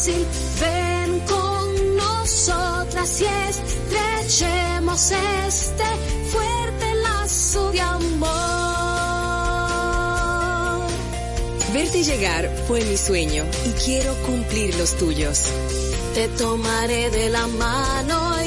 fácil. Ven con nosotras y estrechemos este fuerte lazo de amor. Verte llegar fue mi sueño y quiero cumplir los tuyos. Te tomaré de la mano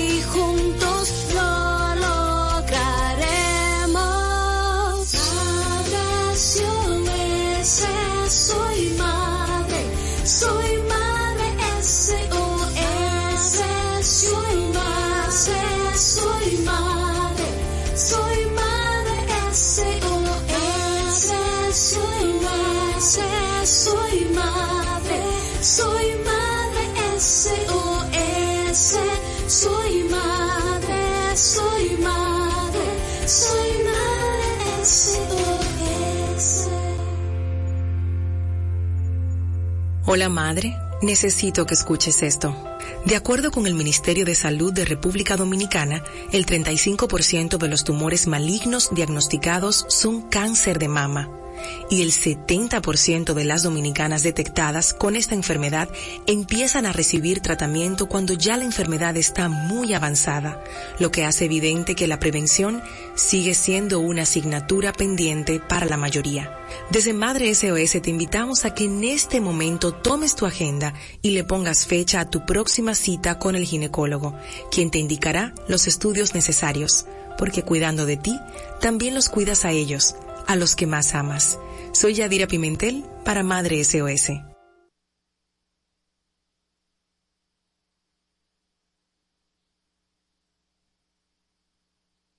Hola madre, necesito que escuches esto. De acuerdo con el Ministerio de Salud de República Dominicana, el 35% de los tumores malignos diagnosticados son cáncer de mama y el 70% de las dominicanas detectadas con esta enfermedad empiezan a recibir tratamiento cuando ya la enfermedad está muy avanzada, lo que hace evidente que la prevención sigue siendo una asignatura pendiente para la mayoría. Desde Madre SOS te invitamos a que en este momento tomes tu agenda y le pongas fecha a tu próxima cita con el ginecólogo, quien te indicará los estudios necesarios, porque cuidando de ti, también los cuidas a ellos a los que más amas. Soy Yadira Pimentel para Madre SOS.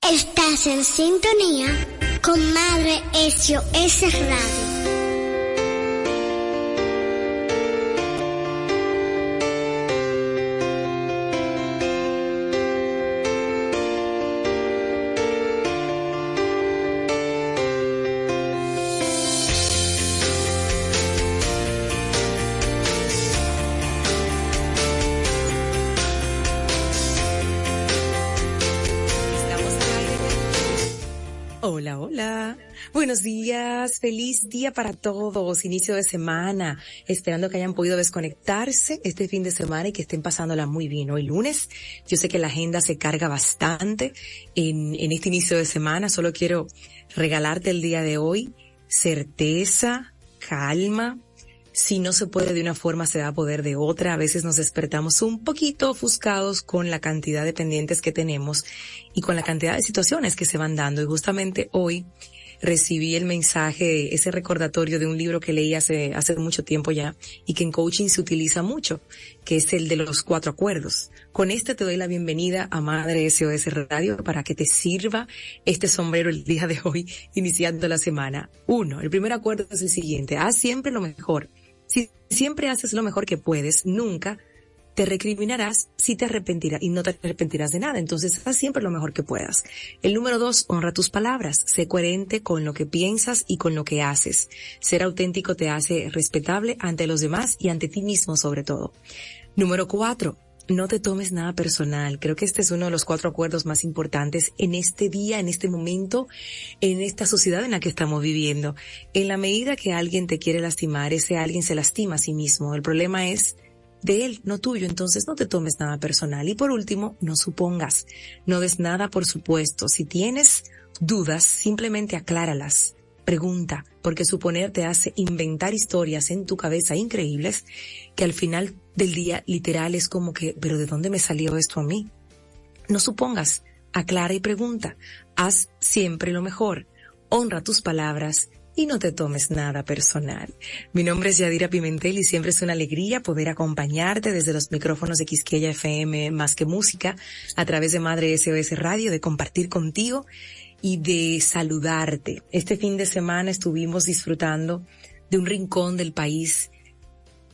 Estás en sintonía con Madre SOS Radio. Buenos días. Feliz día para todos. Inicio de semana. Esperando que hayan podido desconectarse este fin de semana y que estén pasándola muy bien. Hoy lunes. Yo sé que la agenda se carga bastante en, en este inicio de semana. Solo quiero regalarte el día de hoy certeza, calma, si no se puede de una forma, se va a poder de otra. A veces nos despertamos un poquito ofuscados con la cantidad de pendientes que tenemos y con la cantidad de situaciones que se van dando. Y justamente hoy recibí el mensaje, ese recordatorio de un libro que leí hace, hace mucho tiempo ya y que en coaching se utiliza mucho, que es el de los cuatro acuerdos. Con este te doy la bienvenida a Madre SOS Radio para que te sirva este sombrero el día de hoy, iniciando la semana. Uno, el primer acuerdo es el siguiente, haz siempre lo mejor si siempre haces lo mejor que puedes, nunca te recriminarás si te arrepentirás y no te arrepentirás de nada. Entonces, haz siempre lo mejor que puedas. El número dos, honra tus palabras. Sé coherente con lo que piensas y con lo que haces. Ser auténtico te hace respetable ante los demás y ante ti mismo sobre todo. Número cuatro, no te tomes nada personal. Creo que este es uno de los cuatro acuerdos más importantes en este día, en este momento, en esta sociedad en la que estamos viviendo. En la medida que alguien te quiere lastimar, ese alguien se lastima a sí mismo. El problema es de él, no tuyo. Entonces no te tomes nada personal. Y por último, no supongas. No des nada por supuesto. Si tienes dudas, simplemente acláralas pregunta, porque suponer te hace inventar historias en tu cabeza increíbles que al final del día literal es como que, pero ¿de dónde me salió esto a mí? No supongas, aclara y pregunta, haz siempre lo mejor, honra tus palabras y no te tomes nada personal. Mi nombre es Yadira Pimentel y siempre es una alegría poder acompañarte desde los micrófonos de Quisqueya FM más que música a través de Madre SOS Radio, de compartir contigo y de saludarte. Este fin de semana estuvimos disfrutando de un rincón del país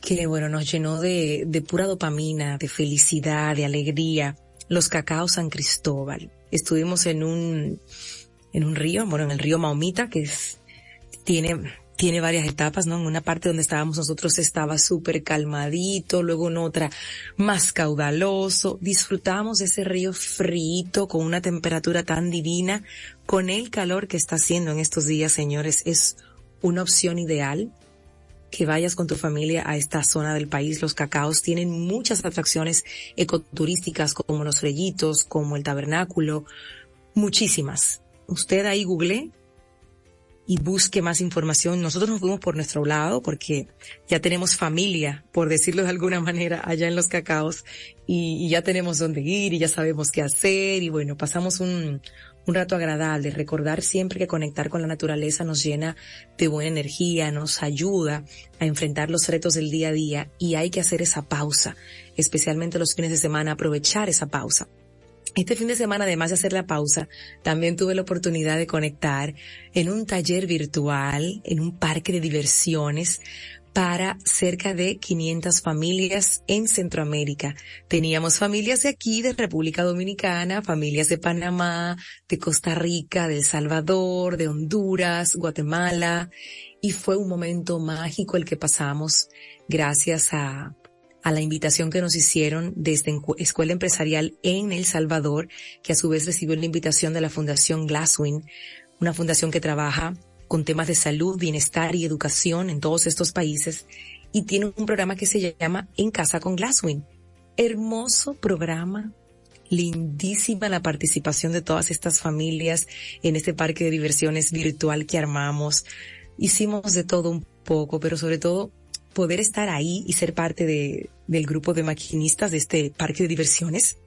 que, bueno, nos llenó de, pura dopamina, de felicidad, de alegría. Los Cacao San Cristóbal. Estuvimos en un, en un río, bueno, en el río Maumita, que es, tiene tiene varias etapas, ¿no? En una parte donde estábamos nosotros estaba súper calmadito, luego en otra más caudaloso. Disfrutamos ese río frito con una temperatura tan divina, con el calor que está haciendo en estos días, señores. Es una opción ideal que vayas con tu familia a esta zona del país. Los cacaos tienen muchas atracciones ecoturísticas como los rellitos, como el tabernáculo, muchísimas. Usted ahí google y busque más información. Nosotros nos fuimos por nuestro lado porque ya tenemos familia, por decirlo de alguna manera, allá en los cacaos y, ya tenemos dónde ir y ya sabemos qué hacer y bueno, pasamos un, un rato agradable, recordar siempre que conectar con la naturaleza nos llena de buena energía, nos ayuda a enfrentar los retos del día a día y hay que hacer esa pausa, especialmente los fines de semana, aprovechar esa pausa. Este fin de semana, además de hacer la pausa, también tuve la oportunidad de conectar en un taller virtual, en un parque de diversiones, para cerca de 500 familias en Centroamérica. Teníamos familias de aquí, de República Dominicana, familias de Panamá, de Costa Rica, de El Salvador, de Honduras, Guatemala, y fue un momento mágico el que pasamos gracias a a la invitación que nos hicieron desde Escuela Empresarial en El Salvador, que a su vez recibió la invitación de la Fundación Glasswing, una fundación que trabaja con temas de salud, bienestar y educación en todos estos países y tiene un programa que se llama En Casa con Glasswing. Hermoso programa, lindísima la participación de todas estas familias en este parque de diversiones virtual que armamos. Hicimos de todo un poco, pero sobre todo poder estar ahí y ser parte de, del grupo de maquinistas de este parque de diversiones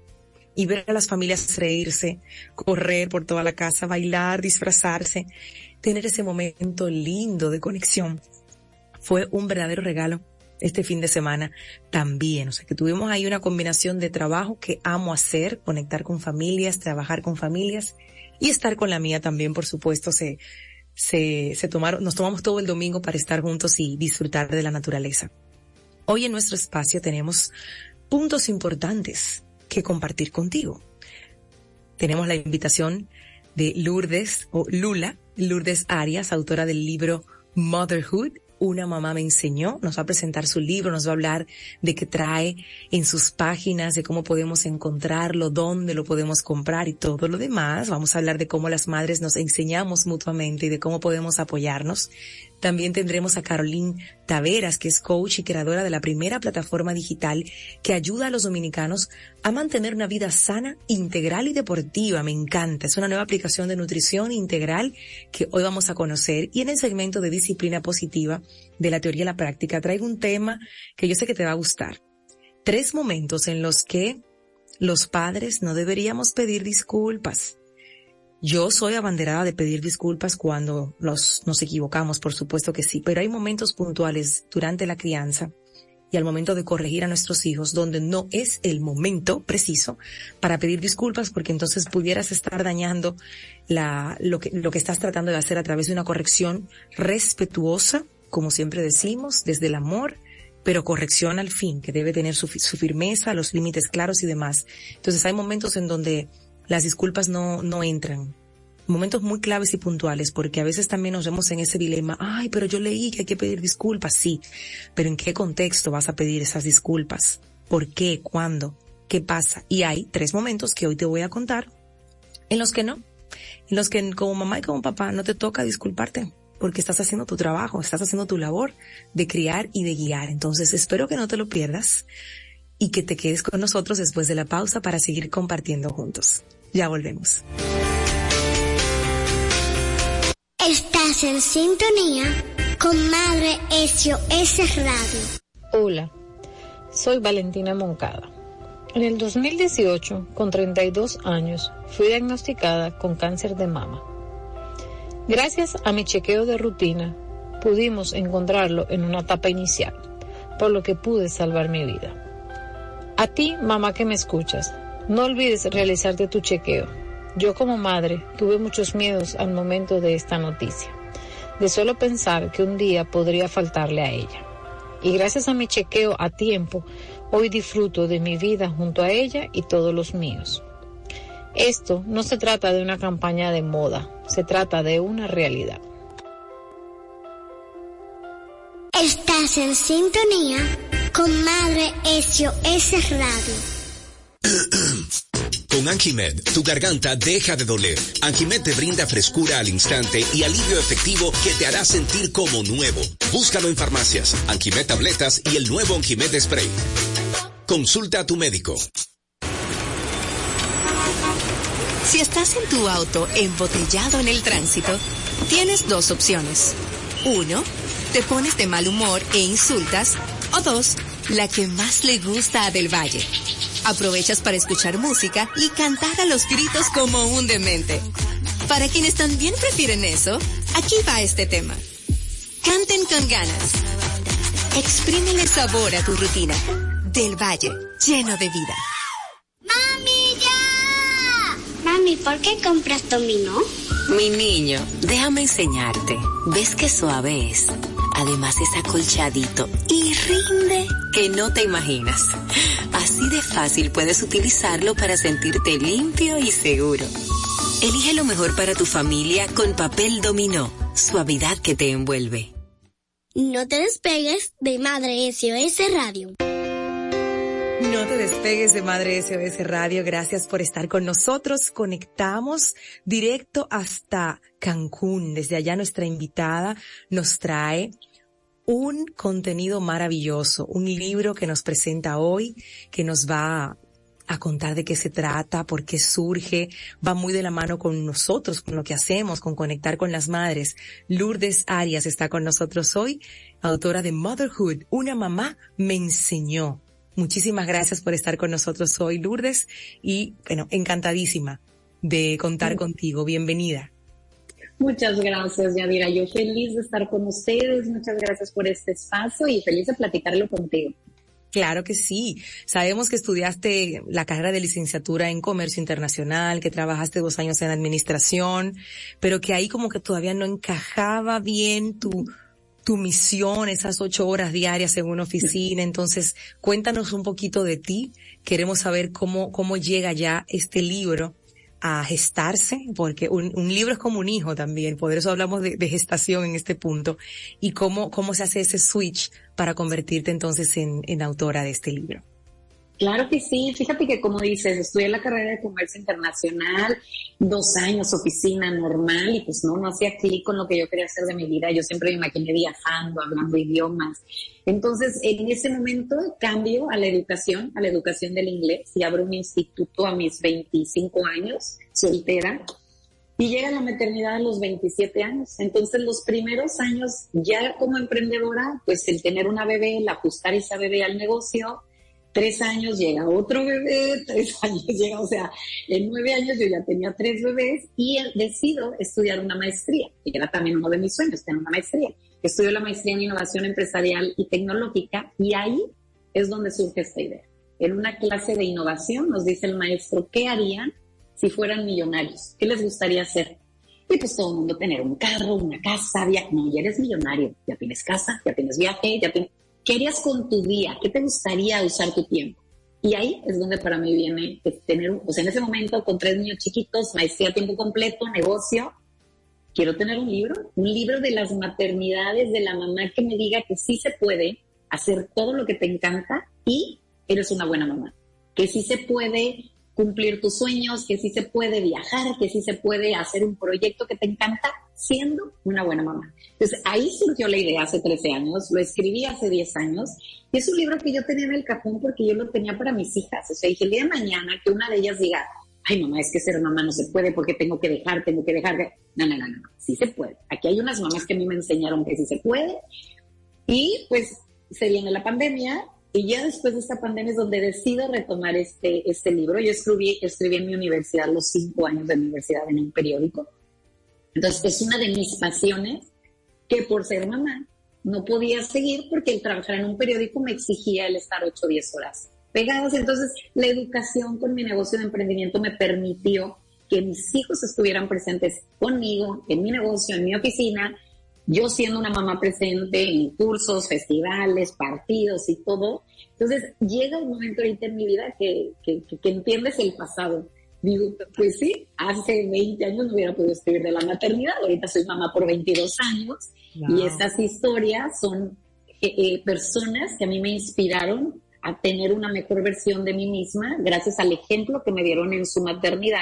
y ver a las familias reírse, correr por toda la casa, bailar, disfrazarse, tener ese momento lindo de conexión. Fue un verdadero regalo este fin de semana también. O sea, que tuvimos ahí una combinación de trabajo que amo hacer, conectar con familias, trabajar con familias y estar con la mía también, por supuesto, se, se, se tomaron, nos tomamos todo el domingo para estar juntos y disfrutar de la naturaleza. Hoy en nuestro espacio tenemos puntos importantes que compartir contigo. Tenemos la invitación de Lourdes o Lula, Lourdes Arias, autora del libro Motherhood, una mamá me enseñó, nos va a presentar su libro, nos va a hablar de qué trae en sus páginas, de cómo podemos encontrarlo, dónde lo podemos comprar y todo lo demás. Vamos a hablar de cómo las madres nos enseñamos mutuamente y de cómo podemos apoyarnos. También tendremos a Caroline Taveras, que es coach y creadora de la primera plataforma digital que ayuda a los dominicanos a mantener una vida sana, integral y deportiva. Me encanta. Es una nueva aplicación de nutrición integral que hoy vamos a conocer. Y en el segmento de disciplina positiva de la teoría y la práctica traigo un tema que yo sé que te va a gustar. Tres momentos en los que los padres no deberíamos pedir disculpas. Yo soy abanderada de pedir disculpas cuando los, nos equivocamos, por supuesto que sí, pero hay momentos puntuales durante la crianza y al momento de corregir a nuestros hijos donde no es el momento preciso para pedir disculpas porque entonces pudieras estar dañando lo que, lo que estás tratando de hacer a través de una corrección respetuosa, como siempre decimos, desde el amor, pero corrección al fin, que debe tener su firmeza, los límites claros y demás. Entonces hay momentos en donde las disculpas no, no entran. Momentos muy claves y puntuales, porque a veces también nos vemos en ese dilema, ay, pero yo leí que hay que pedir disculpas, sí, pero ¿en qué contexto vas a pedir esas disculpas? ¿Por qué? ¿Cuándo? ¿Qué pasa? Y hay tres momentos que hoy te voy a contar en los que no, en los que como mamá y como papá no te toca disculparte, porque estás haciendo tu trabajo, estás haciendo tu labor de criar y de guiar. Entonces espero que no te lo pierdas y que te quedes con nosotros después de la pausa para seguir compartiendo juntos. Ya volvemos. Estás en sintonía con Madre SOS Radio. Hola, soy Valentina Moncada. En el 2018, con 32 años, fui diagnosticada con cáncer de mama. Gracias a mi chequeo de rutina, pudimos encontrarlo en una etapa inicial, por lo que pude salvar mi vida. A ti, mamá que me escuchas, no olvides realizarte tu chequeo. Yo como madre tuve muchos miedos al momento de esta noticia, de solo pensar que un día podría faltarle a ella. y gracias a mi chequeo a tiempo, hoy disfruto de mi vida junto a ella y todos los míos. Esto no se trata de una campaña de moda, se trata de una realidad. Estás en sintonía con Madre SOS Radio. Con Anjimed, tu garganta deja de doler. Anjimed te brinda frescura al instante y alivio efectivo que te hará sentir como nuevo. Búscalo en farmacias, Anjimed tabletas y el nuevo Anjimed spray. Consulta a tu médico. Si estás en tu auto embotellado en el tránsito, tienes dos opciones. Uno, te pones de mal humor e insultas. O dos, la que más le gusta a Del Valle. Aprovechas para escuchar música y cantar a los gritos como un demente. Para quienes también prefieren eso, aquí va este tema. Canten con ganas. Exprímele sabor a tu rutina. Del Valle, lleno de vida. ¡Mami, ya! Mami, ¿por qué compras dominó? Mi niño, déjame enseñarte. ¿Ves qué suave es? Además es acolchadito y rinde que no te imaginas. Así de fácil puedes utilizarlo para sentirte limpio y seguro. Elige lo mejor para tu familia con papel dominó, suavidad que te envuelve. No te despegues de Madre SOS Radio. No te despegues de Madre SOS Radio. Gracias por estar con nosotros. Conectamos directo hasta Cancún. Desde allá nuestra invitada nos trae un contenido maravilloso, un libro que nos presenta hoy, que nos va a contar de qué se trata, por qué surge, va muy de la mano con nosotros, con lo que hacemos, con conectar con las madres. Lourdes Arias está con nosotros hoy, autora de Motherhood, una mamá me enseñó. Muchísimas gracias por estar con nosotros hoy, Lourdes, y bueno, encantadísima de contar contigo. Bienvenida. Muchas gracias, Yadira. Yo feliz de estar con ustedes. Muchas gracias por este espacio y feliz de platicarlo contigo. Claro que sí. Sabemos que estudiaste la carrera de licenciatura en comercio internacional, que trabajaste dos años en administración, pero que ahí como que todavía no encajaba bien tu, tu misión, esas ocho horas diarias en una oficina. Entonces, cuéntanos un poquito de ti. Queremos saber cómo, cómo llega ya este libro a gestarse, porque un, un libro es como un hijo también, por eso hablamos de, de, gestación en este punto, y cómo, cómo se hace ese switch para convertirte entonces en, en autora de este libro. Claro que sí, fíjate que como dices, estudié la carrera de comercio internacional, dos años oficina normal y pues no, no hacía clic con lo que yo quería hacer de mi vida, yo siempre me imaginé viajando, hablando idiomas. Entonces, en ese momento cambio a la educación, a la educación del inglés y abro un instituto a mis 25 años, soltera, y llega la maternidad a los 27 años. Entonces, los primeros años ya como emprendedora, pues el tener una bebé, el ajustar esa bebé al negocio, tres años llega otro bebé, tres años llega, o sea, en nueve años yo ya tenía tres bebés y decido estudiar una maestría, que era también uno de mis sueños, tener una maestría. Estudio la maestría en innovación empresarial y tecnológica y ahí es donde surge esta idea. En una clase de innovación nos dice el maestro, ¿qué harían si fueran millonarios? ¿Qué les gustaría hacer? Y pues todo el mundo tener un carro, una casa, viaje. No, ya eres millonario, ya tienes casa, ya tienes viaje, ya tienes ¿Qué harías con tu día? ¿Qué te gustaría usar tu tiempo? Y ahí es donde para mí viene pues, tener, o sea, en ese momento con tres niños chiquitos, maestría a tiempo completo, negocio, quiero tener un libro, un libro de las maternidades de la mamá que me diga que sí se puede hacer todo lo que te encanta y eres una buena mamá, que sí se puede cumplir tus sueños, que sí se puede viajar, que sí se puede hacer un proyecto que te encanta siendo una buena mamá. Entonces ahí surgió la idea hace 13 años, lo escribí hace 10 años y es un libro que yo tenía en el cajón porque yo lo tenía para mis hijas. O sea, dije el día de mañana que una de ellas diga, ay mamá, es que ser mamá no se puede porque tengo que dejar, tengo que dejar. No, no, no, no, sí se puede. Aquí hay unas mamás que a mí me enseñaron que sí se puede y pues se viene la pandemia y ya después de esta pandemia es donde decido retomar este, este libro. Yo escribí, escribí en mi universidad los cinco años de universidad en un periódico entonces, es una de mis pasiones que por ser mamá no podía seguir porque el trabajar en un periódico me exigía el estar 8 o 10 horas pegadas. Entonces, la educación con mi negocio de emprendimiento me permitió que mis hijos estuvieran presentes conmigo, en mi negocio, en mi oficina, yo siendo una mamá presente en cursos, festivales, partidos y todo. Entonces llega un momento ahorita en mi vida que, que, que entiendes el pasado. Digo, pues sí, hace 20 años no hubiera podido escribir de la maternidad, ahorita soy mamá por 22 años y estas historias son eh, eh, personas que a mí me inspiraron a tener una mejor versión de mí misma gracias al ejemplo que me dieron en su maternidad,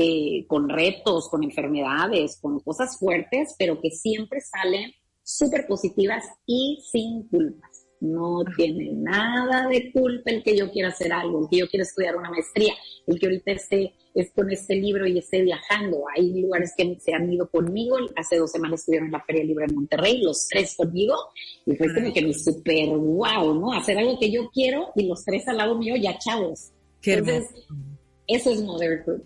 eh, con retos, con enfermedades, con cosas fuertes, pero que siempre salen súper positivas y sin culpas. No tiene nada de culpa el que yo quiera hacer algo, el que yo quiera estudiar una maestría, el que ahorita esté es con este libro y esté viajando. Hay lugares que se han ido conmigo. Hace dos semanas estuvieron en la Feria Libre de Monterrey, los tres conmigo. Y fue como que mi súper wow, ¿no? Hacer algo que yo quiero y los tres al lado mío ya chavos. Qué Entonces, eso es motherhood.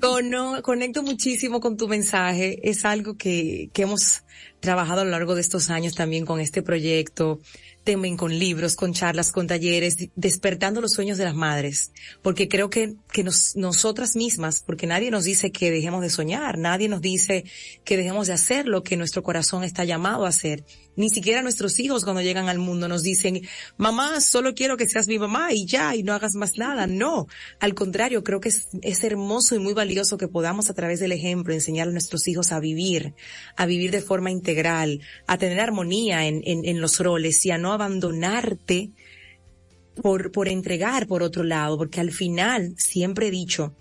conecto muchísimo con tu mensaje. Es algo que, que hemos trabajado a lo largo de estos años también con este proyecto temen con libros, con charlas, con talleres, despertando los sueños de las madres, porque creo que, que nos, nosotras mismas, porque nadie nos dice que dejemos de soñar, nadie nos dice que dejemos de hacer lo que nuestro corazón está llamado a hacer. Ni siquiera nuestros hijos cuando llegan al mundo nos dicen, mamá, solo quiero que seas mi mamá y ya, y no hagas más nada. No, al contrario, creo que es, es hermoso y muy valioso que podamos a través del ejemplo enseñar a nuestros hijos a vivir, a vivir de forma integral, a tener armonía en, en, en los roles y a no abandonarte por, por entregar por otro lado, porque al final siempre he dicho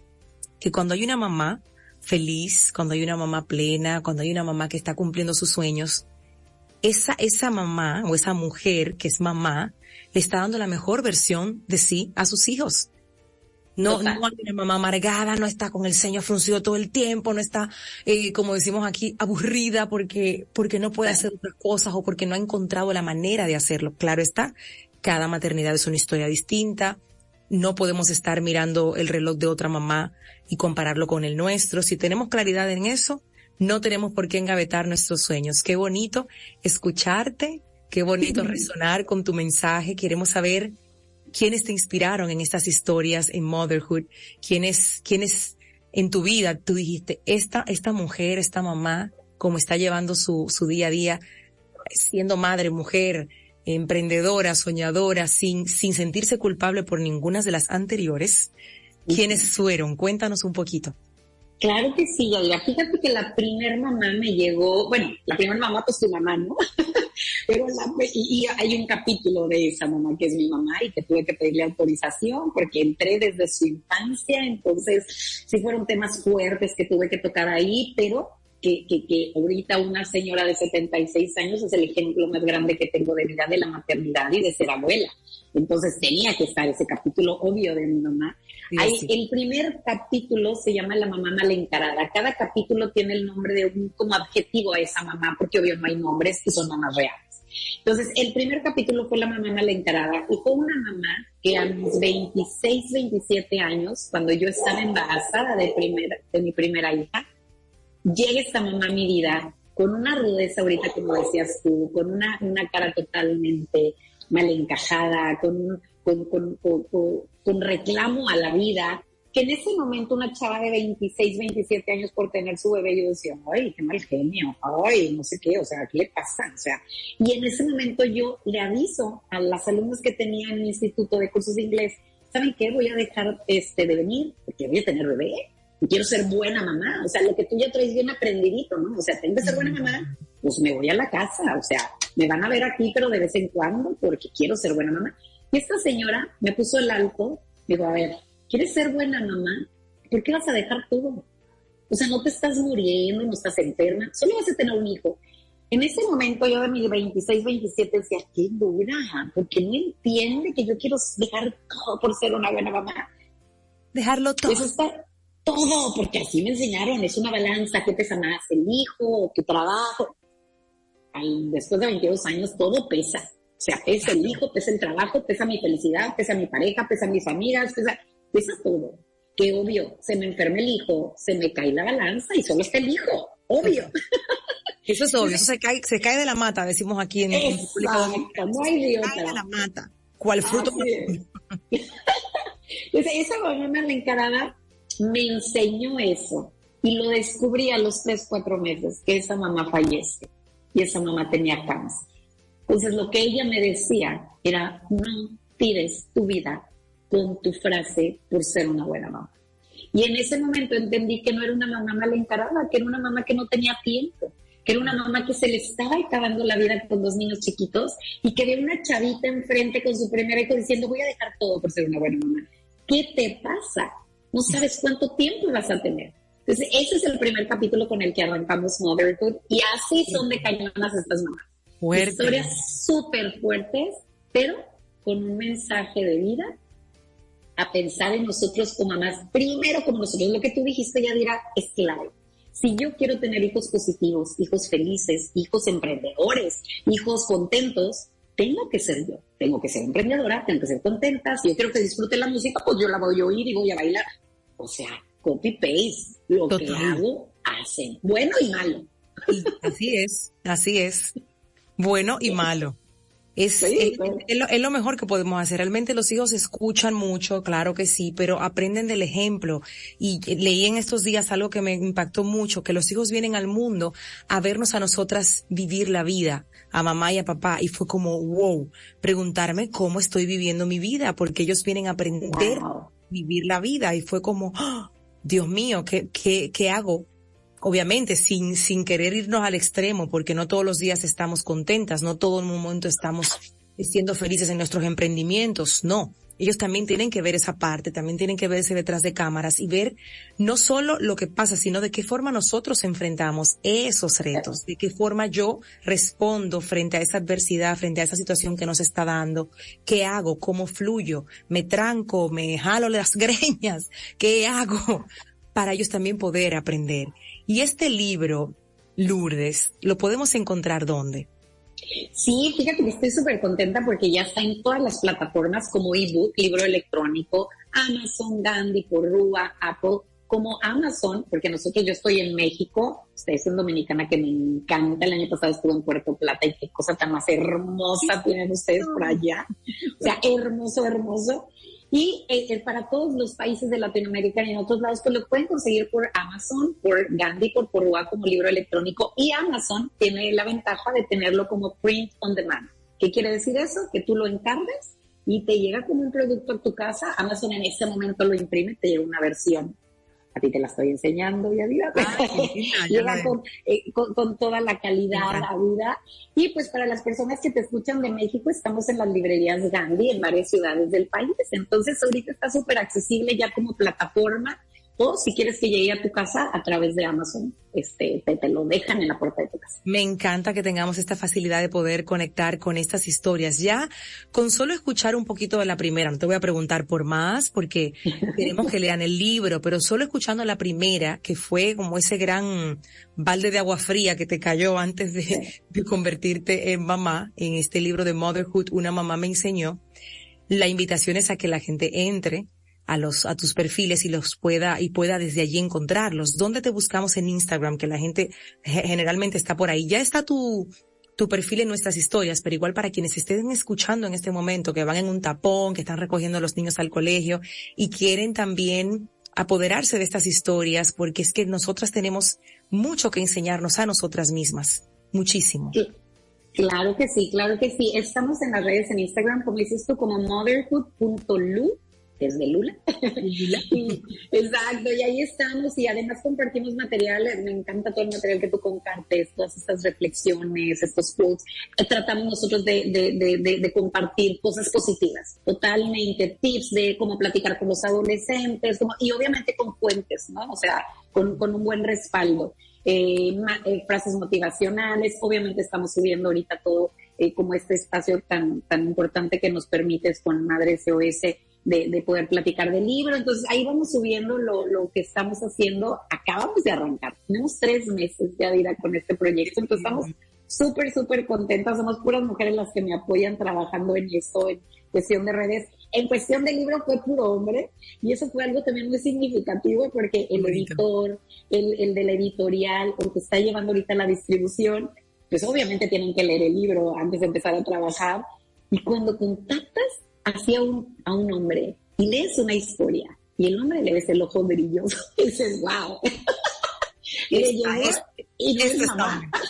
que cuando hay una mamá feliz, cuando hay una mamá plena, cuando hay una mamá que está cumpliendo sus sueños, esa, esa mamá o esa mujer que es mamá le está dando la mejor versión de sí a sus hijos. No, no hay una mamá amargada, no está con el ceño fruncido todo el tiempo, no está, eh, como decimos aquí, aburrida porque, porque no puede hacer otras cosas o porque no ha encontrado la manera de hacerlo. Claro está, cada maternidad es una historia distinta. No podemos estar mirando el reloj de otra mamá y compararlo con el nuestro. Si tenemos claridad en eso, no tenemos por qué engavetar nuestros sueños. Qué bonito escucharte, qué bonito resonar con tu mensaje. Queremos saber quiénes te inspiraron en estas historias en motherhood, quiénes, quiénes en tu vida tú dijiste, esta, esta mujer, esta mamá, cómo está llevando su, su día a día, siendo madre, mujer, emprendedora, soñadora, sin, sin sentirse culpable por ninguna de las anteriores. ¿Quiénes fueron? Cuéntanos un poquito. Claro que sí, Yaira. Fíjate que la primer mamá me llegó, bueno, la primera mamá pues tu mamá, ¿no? Pero la, y, hay un capítulo de esa mamá que es mi mamá y que tuve que pedirle autorización porque entré desde su infancia, entonces sí fueron temas fuertes que tuve que tocar ahí, pero que, que, que ahorita una señora de 76 años es el ejemplo más grande que tengo de vida de la maternidad y de ser abuela. Entonces tenía que estar ese capítulo obvio de mi mamá. El primer capítulo se llama La mamá mal encarada. Cada capítulo tiene el nombre de un como adjetivo a esa mamá, porque obvio no hay nombres y son mamás reales. Entonces, el primer capítulo fue La mamá mal encarada y fue una mamá que a mis 26, 27 años, cuando yo estaba embarazada de, de mi primera hija, llega esta mamá a mi vida con una rudeza ahorita, como decías tú, con una, una cara totalmente mal encajada, con, con, con, con, reclamo a la vida, que en ese momento una chava de 26, 27 años por tener su bebé, yo decía, ay, qué mal genio, ay, no sé qué, o sea, ¿qué le pasa? O sea, y en ese momento yo le aviso a las alumnas que tenía en mi instituto de cursos de inglés, ¿saben qué? Voy a dejar este de venir porque voy a tener bebé y quiero ser buena mamá, o sea, lo que tú ya traes bien aprendidito, ¿no? O sea, tengo que ser buena mamá, pues me voy a la casa, o sea, me van a ver aquí, pero de vez en cuando, porque quiero ser buena mamá. Y esta señora me puso el alto, digo, a ver, ¿quieres ser buena mamá? ¿Por qué vas a dejar todo? O sea, no te estás muriendo, no estás enferma, solo vas a tener un hijo. En ese momento yo de mis 26, 27 decía, qué dura, porque no entiende que yo quiero dejar todo por ser una buena mamá. Dejarlo todo. Eso está todo, porque así me enseñaron, es una balanza, ¿qué pesa más? ¿El hijo? ¿Tu trabajo? después de 22 años todo pesa. O sea, pesa el hijo, pesa el trabajo, pesa mi felicidad, pesa mi pareja, pesa mis amigas, pesa, pesa todo. Que obvio, se me enferma el hijo, se me cae la balanza y solo está el hijo, obvio. Eso es obvio, eso se cae, se cae de la mata, decimos aquí en el público. No hay Se cae de la mata. ¿Cuál fruto? Entonces, esa mamá la encarada me enseñó eso y lo descubrí a los tres, cuatro meses que esa mamá fallece. y esa mamá tenía cáncer. Entonces lo que ella me decía era, no tires tu vida con tu frase por ser una buena mamá. Y en ese momento entendí que no era una mamá mal encarada, que era una mamá que no tenía tiempo, que era una mamá que se le estaba acabando la vida con dos niños chiquitos y que ve una chavita enfrente con su primer hijo diciendo voy a dejar todo por ser una buena mamá. ¿Qué te pasa? No sabes cuánto tiempo vas a tener. Entonces, ese es el primer capítulo con el que arrancamos Motherhood y así son de cañonas estas mamás. Historias súper fuertes, pero con un mensaje de vida a pensar en nosotros como mamás. Primero como nosotros, lo que tú dijiste ya dirá es clave. Si yo quiero tener hijos positivos, hijos felices, hijos emprendedores, hijos contentos, tengo que ser yo. Tengo que ser emprendedora, tengo que ser contenta. Si yo quiero que disfrute la música, pues yo la voy a oír y voy a bailar. O sea, copy-paste. Lo que hago, hacen. Bueno y malo. así es, así es. Bueno y malo. Es, es, lo, mejor que podemos hacer. Realmente los hijos escuchan mucho, claro que sí, pero aprenden del ejemplo. Y leí en estos días algo que me impactó mucho, que los hijos vienen al mundo a vernos a nosotras vivir la vida, a mamá y a papá. Y fue como, wow, preguntarme cómo estoy viviendo mi vida, porque ellos vienen a aprender a vivir la vida. Y fue como, ¡Ah! Dios mío, ¿qué, qué, qué hago? obviamente sin, sin querer irnos al extremo, porque no todos los días estamos contentas, no todo el momento estamos siendo felices en nuestros emprendimientos, no. Ellos también tienen que ver esa parte, también tienen que verse detrás de cámaras y ver no solo lo que pasa, sino de qué forma nosotros enfrentamos esos retos, de qué forma yo respondo frente a esa adversidad, frente a esa situación que nos está dando, qué hago, cómo fluyo, me tranco, me jalo las greñas, qué hago para ellos también poder aprender. Y este libro, Lourdes, ¿lo podemos encontrar dónde? Sí, fíjate que estoy súper contenta porque ya está en todas las plataformas como ebook, libro electrónico, Amazon, Gandhi, Porrúa, Apple, como Amazon, porque nosotros, yo estoy en México, ustedes son dominicana que me encanta, el año pasado estuve en Puerto Plata y qué cosa tan más hermosa tienen ustedes por allá. O sea, hermoso, hermoso. Y eh, para todos los países de Latinoamérica y en otros lados, pues lo pueden conseguir por Amazon, por Gandhi, por Porua como libro electrónico. Y Amazon tiene la ventaja de tenerlo como print on demand. ¿Qué quiere decir eso? Que tú lo encargues y te llega como un producto a tu casa. Amazon en ese momento lo imprime, te llega una versión ti te la estoy enseñando, ya vida. Llega eh, con, con, toda la calidad, la vida. Y pues para las personas que te escuchan de México, estamos en las librerías Gandhi en varias ciudades del país. Entonces ahorita está súper accesible ya como plataforma o si quieres que llegue a tu casa a través de Amazon, este, te, lo dejan en la puerta de tu casa. Me encanta que tengamos esta facilidad de poder conectar con estas historias. Ya con solo escuchar un poquito de la primera, no te voy a preguntar por más porque queremos que lean el libro, pero solo escuchando la primera, que fue como ese gran balde de agua fría que te cayó antes de, de convertirte en mamá, en este libro de Motherhood, una mamá me enseñó, la invitación es a que la gente entre, a los, a tus perfiles y los pueda, y pueda desde allí encontrarlos. ¿Dónde te buscamos en Instagram? Que la gente generalmente está por ahí. Ya está tu, tu perfil en nuestras historias, pero igual para quienes estén escuchando en este momento, que van en un tapón, que están recogiendo a los niños al colegio y quieren también apoderarse de estas historias, porque es que nosotras tenemos mucho que enseñarnos a nosotras mismas. Muchísimo. Claro que sí, claro que sí. Estamos en las redes en Instagram, como dices tú, como motherhood.lu es de Lula. exacto, y ahí estamos y además compartimos material, me encanta todo el material que tú compartes, todas estas reflexiones, estos quotes. Tratamos nosotros de, de, de, de, compartir cosas positivas, totalmente, tips de cómo platicar con los adolescentes, como, y obviamente con fuentes, ¿no? O sea, con, con un buen respaldo. Eh, eh, frases motivacionales, obviamente estamos subiendo ahorita todo eh, como este espacio tan, tan importante que nos permites con Madre SOS de, poder platicar del libro. Entonces ahí vamos subiendo lo, lo, que estamos haciendo. Acabamos de arrancar. Tenemos tres meses ya de ir con este proyecto. Entonces estamos súper, súper contentas. Somos puras mujeres las que me apoyan trabajando en esto, en cuestión de redes. En cuestión del libro fue puro hombre y eso fue algo también muy significativo porque el editor, el, el de la editorial, el que está llevando ahorita la distribución, pues obviamente tienen que leer el libro antes de empezar a trabajar. Y cuando contactas hacia un, a un hombre y lees una historia y el hombre le ves el ojo brilloso y dices, wow. y le y no es mamá.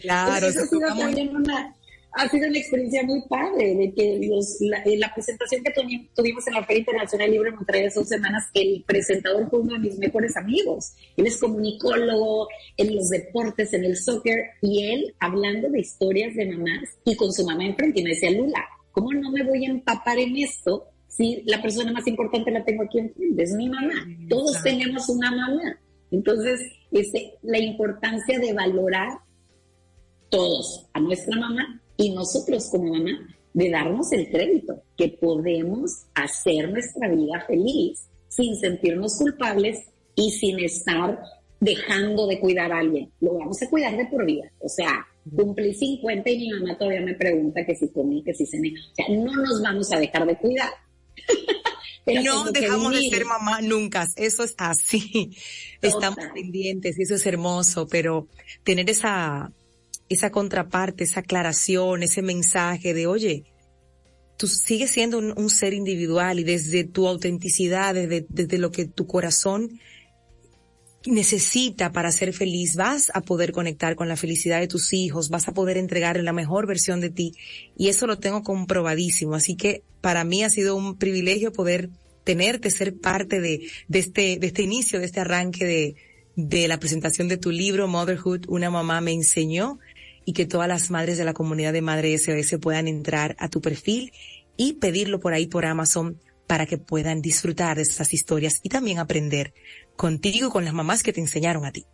Claro, eso ha sido también una, ha sido una experiencia muy padre, de que los, la, la, presentación que tuvimos en la Feria Internacional Libre de Monterrey de dos semanas, el presentador fue uno de mis mejores amigos. Él es comunicólogo en los deportes, en el soccer, y él hablando de historias de mamás y con su mamá enfrente, y me decía, Lula, ¿cómo no me voy a empapar en esto si la persona más importante la tengo aquí enfrente? Es mi mamá. Todos tenemos una mamá. Entonces, este, la importancia de valorar todos a nuestra mamá y nosotros como mamá de darnos el crédito que podemos hacer nuestra vida feliz sin sentirnos culpables y sin estar dejando de cuidar a alguien. Lo vamos a cuidar de por vida. O sea, cumplí 50 y mi mamá todavía me pregunta que si comí, que si cené. O sea, no nos vamos a dejar de cuidar. no dejamos de ser mamá nunca, eso es así. Estamos pendientes y eso es hermoso, pero tener esa, esa contraparte, esa aclaración, ese mensaje de, oye, tú sigues siendo un, ser individual y desde tu autenticidad, desde, lo que tu corazón necesita para ser feliz, vas a poder conectar con la felicidad de tus hijos, vas a poder entregarle la mejor versión de ti. Y eso lo tengo comprobadísimo. Así que para mí ha sido un privilegio poder tenerte, ser parte de, este, de este inicio, de este arranque de la presentación de tu libro, Motherhood, una mamá me enseñó, y que todas las madres de la comunidad de Madre SOS puedan entrar a tu perfil y pedirlo por ahí por Amazon para que puedan disfrutar de estas historias y también aprender contigo, con las mamás que te enseñaron a ti.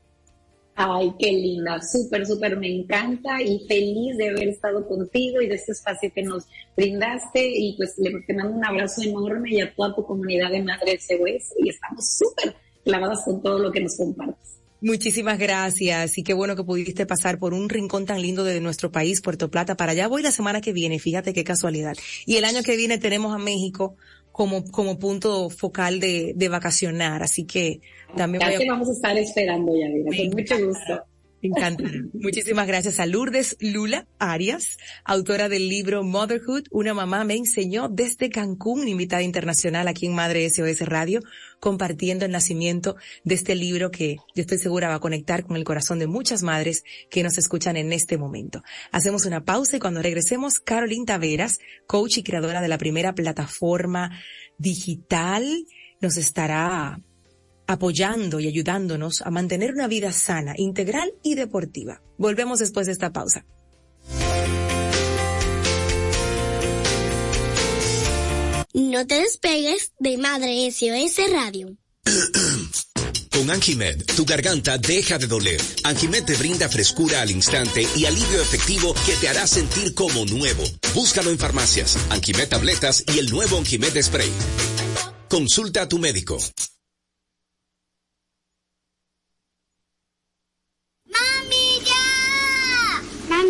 Ay, qué linda, súper, súper, me encanta y feliz de haber estado contigo y de este espacio que nos brindaste y pues le mando un abrazo enorme y a toda tu comunidad de Madre SOS y estamos súper clavadas con todo lo que nos compartes. Muchísimas gracias y qué bueno que pudiste pasar por un rincón tan lindo de nuestro país, Puerto Plata. Para allá voy la semana que viene, fíjate qué casualidad. Y el año que viene tenemos a México como, como punto focal de, de vacacionar, así que también ya voy a... vamos a estar esperando ya, con mucho gusto. Me Muchísimas gracias a Lourdes Lula Arias, autora del libro Motherhood, una mamá me enseñó desde Cancún, invitada internacional aquí en Madre SOS Radio, compartiendo el nacimiento de este libro que yo estoy segura va a conectar con el corazón de muchas madres que nos escuchan en este momento. Hacemos una pausa y cuando regresemos, Carolina Taveras, coach y creadora de la primera plataforma digital, nos estará apoyando y ayudándonos a mantener una vida sana, integral y deportiva. Volvemos después de esta pausa. No te despegues de Madre SOS Radio. Con Anjimed, tu garganta deja de doler. Anjimed te brinda frescura al instante y alivio efectivo que te hará sentir como nuevo. Búscalo en farmacias, Anjimed tabletas y el nuevo Anjimed spray. Consulta a tu médico.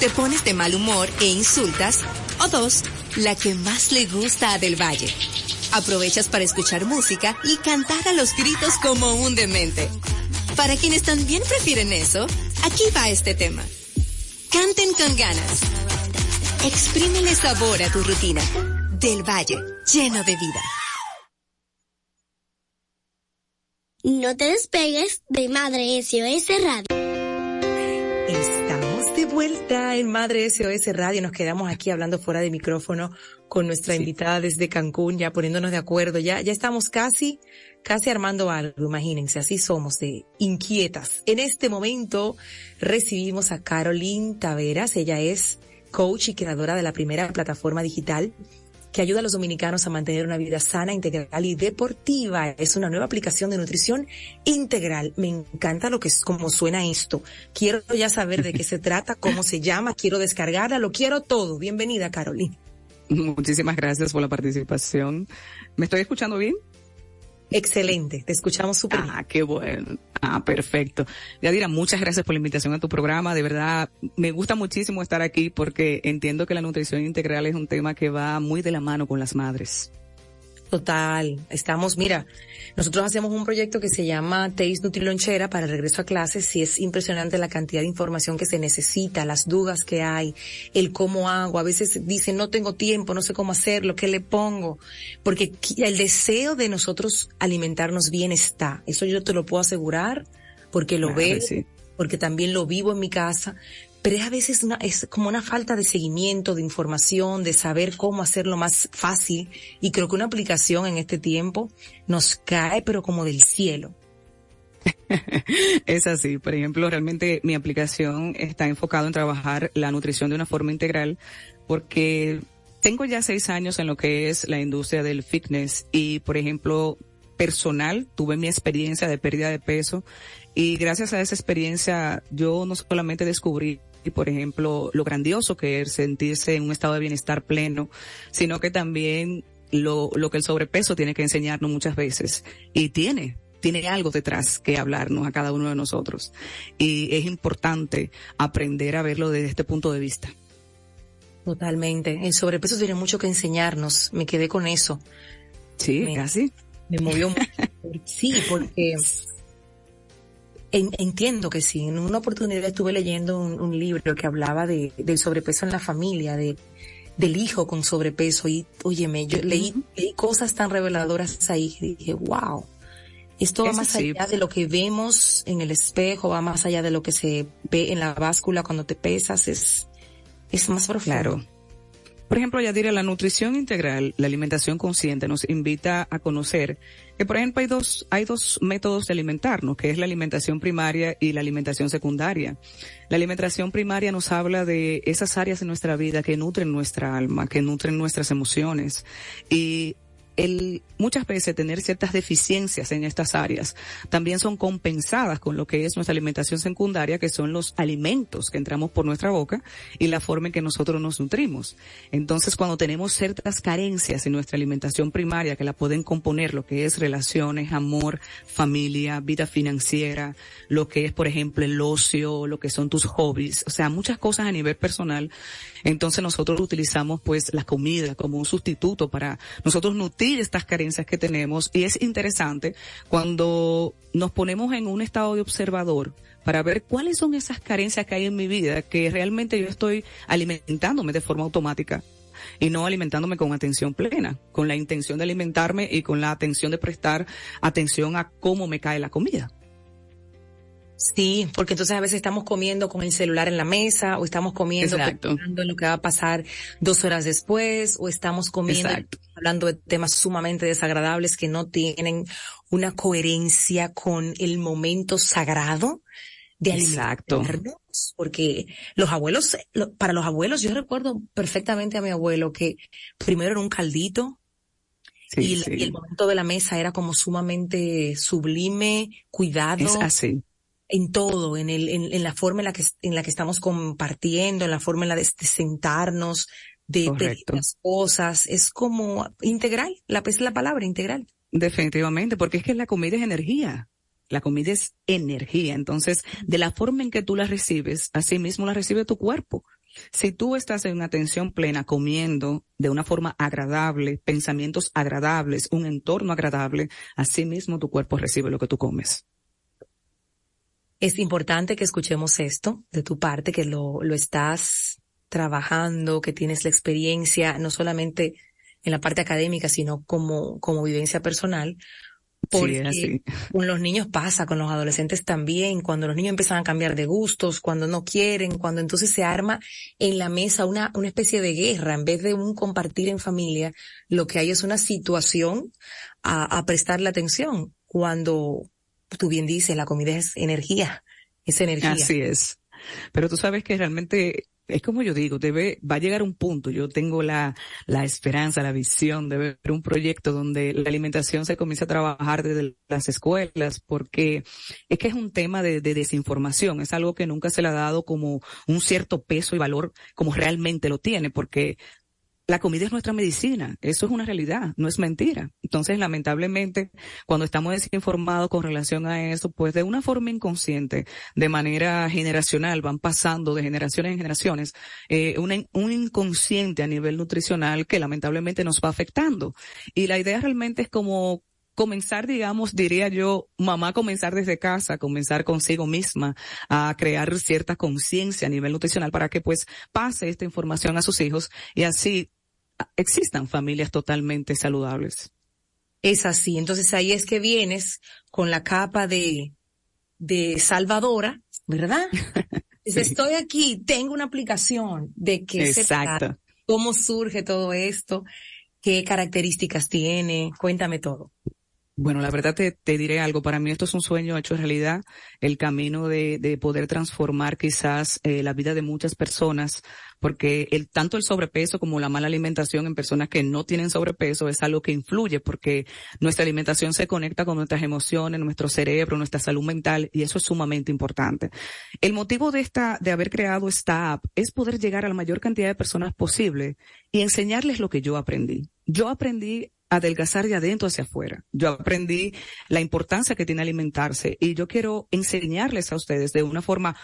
te pones de mal humor e insultas. O dos, la que más le gusta a Del Valle. Aprovechas para escuchar música y cantar a los gritos como un demente. Para quienes también prefieren eso, aquí va este tema. Canten con ganas. Exprímele sabor a tu rutina. Del Valle, lleno de vida. No te despegues de Madre SOS Radio vuelta en Madre SOS Radio. Nos quedamos aquí hablando fuera de micrófono con nuestra invitada desde Cancún, ya poniéndonos de acuerdo. Ya, ya estamos casi, casi armando algo. Imagínense, así somos de inquietas. En este momento recibimos a Caroline Taveras. Ella es coach y creadora de la primera plataforma digital que ayuda a los dominicanos a mantener una vida sana, integral y deportiva. Es una nueva aplicación de nutrición integral. Me encanta lo que es, cómo suena esto. Quiero ya saber de qué se trata, cómo se llama, quiero descargarla, lo quiero todo. Bienvenida, Carolina. Muchísimas gracias por la participación. ¿Me estoy escuchando bien? Excelente, te escuchamos súper Ah, qué bueno. Ah, perfecto. Yadira, muchas gracias por la invitación a tu programa. De verdad, me gusta muchísimo estar aquí porque entiendo que la nutrición integral es un tema que va muy de la mano con las madres. Total, estamos, mira, nosotros hacemos un proyecto que se llama Taste Nutrilonchera para el regreso a clases. Y es impresionante la cantidad de información que se necesita, las dudas que hay, el cómo hago, a veces dicen no tengo tiempo, no sé cómo hacerlo, qué le pongo, porque el deseo de nosotros alimentarnos bien está, eso yo te lo puedo asegurar porque lo veo, porque también lo vivo en mi casa, pero es a veces una, es como una falta de seguimiento, de información, de saber cómo hacerlo más fácil. Y creo que una aplicación en este tiempo nos cae, pero como del cielo. es así. Por ejemplo, realmente mi aplicación está enfocada en trabajar la nutrición de una forma integral porque tengo ya seis años en lo que es la industria del fitness y, por ejemplo, personal, tuve mi experiencia de pérdida de peso y gracias a esa experiencia yo no solamente descubrí y por ejemplo, lo grandioso que es sentirse en un estado de bienestar pleno, sino que también lo, lo que el sobrepeso tiene que enseñarnos muchas veces. Y tiene, tiene algo detrás que hablarnos a cada uno de nosotros. Y es importante aprender a verlo desde este punto de vista. Totalmente. El sobrepeso tiene mucho que enseñarnos. Me quedé con eso. Sí, casi. Me movió mucho. sí, porque entiendo que sí. En una oportunidad estuve leyendo un, libro que hablaba de, del sobrepeso en la familia, de del hijo con sobrepeso y, óyeme, yo leí, cosas tan reveladoras ahí y dije, wow, esto va más allá de lo que vemos en el espejo, va más allá de lo que se ve en la báscula cuando te pesas, es, es más profundo. Claro. Por ejemplo, ya diré, la nutrición integral, la alimentación consciente nos invita a conocer que, por ejemplo, hay dos, hay dos métodos de alimentarnos, que es la alimentación primaria y la alimentación secundaria. La alimentación primaria nos habla de esas áreas de nuestra vida que nutren nuestra alma, que nutren nuestras emociones y el muchas veces tener ciertas deficiencias en estas áreas también son compensadas con lo que es nuestra alimentación secundaria, que son los alimentos que entramos por nuestra boca y la forma en que nosotros nos nutrimos. Entonces, cuando tenemos ciertas carencias en nuestra alimentación primaria que la pueden componer lo que es relaciones, amor, familia, vida financiera, lo que es, por ejemplo, el ocio, lo que son tus hobbies, o sea, muchas cosas a nivel personal, entonces nosotros utilizamos pues la comida como un sustituto para nosotros nutrir estas carencias que tenemos y es interesante cuando nos ponemos en un estado de observador para ver cuáles son esas carencias que hay en mi vida que realmente yo estoy alimentándome de forma automática y no alimentándome con atención plena, con la intención de alimentarme y con la atención de prestar atención a cómo me cae la comida. Sí, porque entonces a veces estamos comiendo con el celular en la mesa o estamos comiendo pensando en lo que va a pasar dos horas después o estamos comiendo hablando de temas sumamente desagradables que no tienen una coherencia con el momento sagrado de alimentarnos. Porque los abuelos, para los abuelos, yo recuerdo perfectamente a mi abuelo que primero era un caldito, y, y, el momento de la mesa era como sumamente sublime, cuidado. Es así en todo, en, el, en, la forma en la que, en la que estamos compartiendo, en la forma en la de, sentarnos, de las cosas, es como integral, la es la palabra integral. Definitivamente, porque es que la comida es energía. La comida es energía. Entonces, de la forma en que tú la recibes, así mismo la recibe tu cuerpo. Si tú estás en una atención plena comiendo de una forma agradable, pensamientos agradables, un entorno agradable, así mismo tu cuerpo recibe lo que tú comes. Es importante que escuchemos esto de tu parte, que lo, lo estás trabajando, que tienes la experiencia, no solamente en la parte académica, sino como, como vivencia personal. Porque con los niños pasa, con los adolescentes también, cuando los niños empiezan a cambiar de gustos, cuando no quieren, cuando entonces se arma en la mesa una, una especie de guerra, en vez de un compartir en familia, lo que hay es una situación a, a prestarle atención. Cuando tú bien dices, la comida es energía, es energía. Así es. Pero tú sabes que realmente es como yo digo, debe, va a llegar un punto, yo tengo la, la esperanza, la visión de ver un proyecto donde la alimentación se comience a trabajar desde las escuelas, porque es que es un tema de, de desinformación, es algo que nunca se le ha dado como un cierto peso y valor como realmente lo tiene, porque la comida es nuestra medicina. Eso es una realidad, no es mentira. Entonces, lamentablemente, cuando estamos desinformados con relación a eso, pues de una forma inconsciente, de manera generacional, van pasando de generaciones en generaciones, eh, un, un inconsciente a nivel nutricional que lamentablemente nos va afectando. Y la idea realmente es como comenzar, digamos, diría yo, mamá comenzar desde casa, comenzar consigo misma a crear cierta conciencia a nivel nutricional para que pues pase esta información a sus hijos y así existan familias totalmente saludables. Es así. Entonces ahí es que vienes con la capa de, de salvadora, ¿verdad? Estoy aquí, tengo una aplicación de qué Exacto. cómo surge todo esto, qué características tiene, cuéntame todo. Bueno, la verdad te, diré algo. Para mí esto es un sueño hecho realidad. El camino de, de poder transformar quizás eh, la vida de muchas personas, porque el, tanto el sobrepeso como la mala alimentación en personas que no tienen sobrepeso es algo que influye porque nuestra alimentación se conecta con nuestras emociones, nuestro cerebro, nuestra salud mental y eso es sumamente importante. El motivo de esta, de haber creado esta app es poder llegar a la mayor cantidad de personas posible y enseñarles lo que yo aprendí. Yo aprendí adelgazar de adentro hacia afuera. Yo aprendí la importancia que tiene alimentarse y yo quiero enseñarles a ustedes de una forma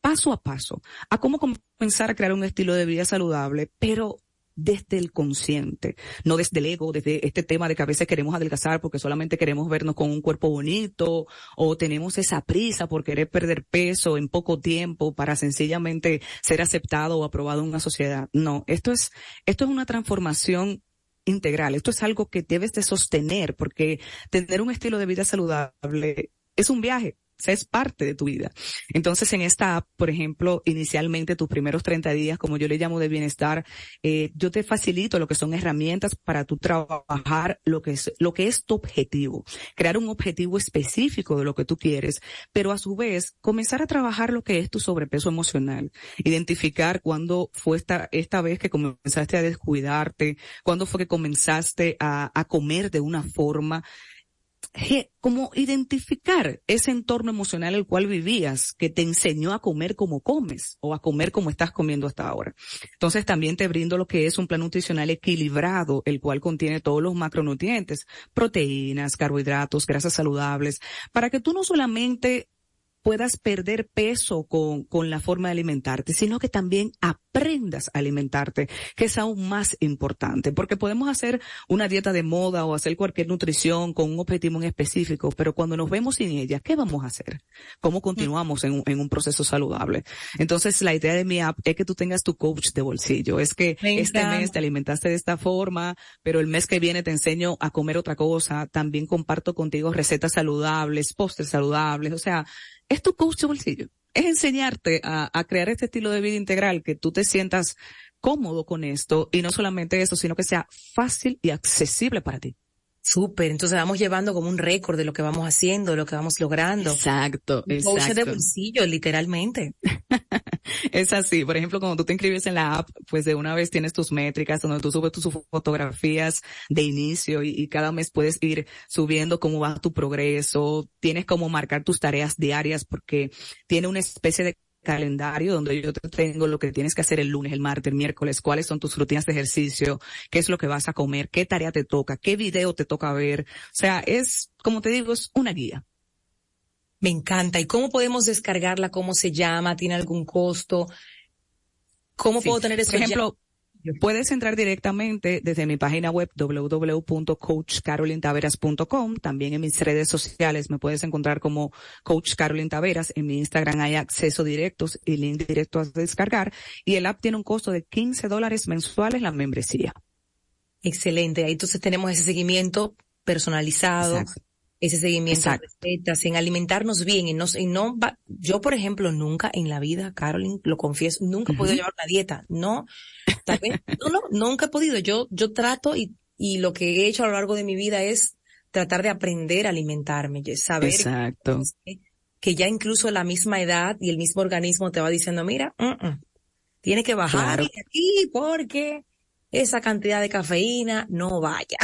paso a paso a cómo comenzar a crear un estilo de vida saludable, pero desde el consciente, no desde el ego, desde este tema de que a veces queremos adelgazar porque solamente queremos vernos con un cuerpo bonito o tenemos esa prisa por querer perder peso en poco tiempo para sencillamente ser aceptado o aprobado en una sociedad. No, esto es, esto es una transformación integral. Esto es algo que debes de sostener porque tener un estilo de vida saludable es un viaje es parte de tu vida. Entonces, en esta app, por ejemplo, inicialmente tus primeros 30 días, como yo le llamo de bienestar, eh, yo te facilito lo que son herramientas para tu trabajar lo que es, lo que es tu objetivo. Crear un objetivo específico de lo que tú quieres, pero a su vez, comenzar a trabajar lo que es tu sobrepeso emocional. Identificar cuándo fue esta, esta vez que comenzaste a descuidarte, cuándo fue que comenzaste a, a comer de una forma como identificar ese entorno emocional el cual vivías que te enseñó a comer como comes o a comer como estás comiendo hasta ahora. Entonces también te brindo lo que es un plan nutricional equilibrado, el cual contiene todos los macronutrientes, proteínas, carbohidratos, grasas saludables, para que tú no solamente puedas perder peso con, con la forma de alimentarte, sino que también aprendas a alimentarte, que es aún más importante, porque podemos hacer una dieta de moda o hacer cualquier nutrición con un objetivo en específico, pero cuando nos vemos sin ella, ¿qué vamos a hacer? ¿Cómo continuamos en, en un proceso saludable? Entonces, la idea de mi app es que tú tengas tu coach de bolsillo, es que este mes te alimentaste de esta forma, pero el mes que viene te enseño a comer otra cosa, también comparto contigo recetas saludables, postres saludables, o sea, es tu coach de bolsillo. Es enseñarte a, a crear este estilo de vida integral, que tú te sientas cómodo con esto y no solamente eso, sino que sea fácil y accesible para ti. Súper, entonces vamos llevando como un récord de lo que vamos haciendo, de lo que vamos logrando. Exacto, exacto. de bolsillo, literalmente. es así, por ejemplo, cuando tú te inscribes en la app, pues de una vez tienes tus métricas, donde tú subes tus fotografías de inicio y, y cada mes puedes ir subiendo cómo va tu progreso, tienes como marcar tus tareas diarias porque tiene una especie de calendario donde yo te tengo lo que tienes que hacer el lunes, el martes, el miércoles, cuáles son tus rutinas de ejercicio, qué es lo que vas a comer, qué tarea te toca, qué video te toca ver. O sea, es, como te digo, es una guía. Me encanta. ¿Y cómo podemos descargarla? ¿Cómo se llama? ¿Tiene algún costo? ¿Cómo puedo tener eso? Por ejemplo, Puedes entrar directamente desde mi página web www.coachcarolintaveras.com. También en mis redes sociales me puedes encontrar como Coach Carolyn Taveras. En mi Instagram hay acceso directos y link directo a descargar. Y el app tiene un costo de 15 dólares mensuales la membresía. Excelente. Ahí entonces tenemos ese seguimiento personalizado ese seguimiento de recetas, en alimentarnos bien, y no, y no yo por ejemplo nunca en la vida, Carolyn, lo confieso, nunca he podido llevar una dieta, no, no, no, nunca he podido, yo, yo trato y, y lo que he hecho a lo largo de mi vida es tratar de aprender a alimentarme, saber Exacto. Que, ya incluso la misma edad y el mismo organismo te va diciendo, mira, tiene que bajar aquí porque esa cantidad de cafeína no vaya.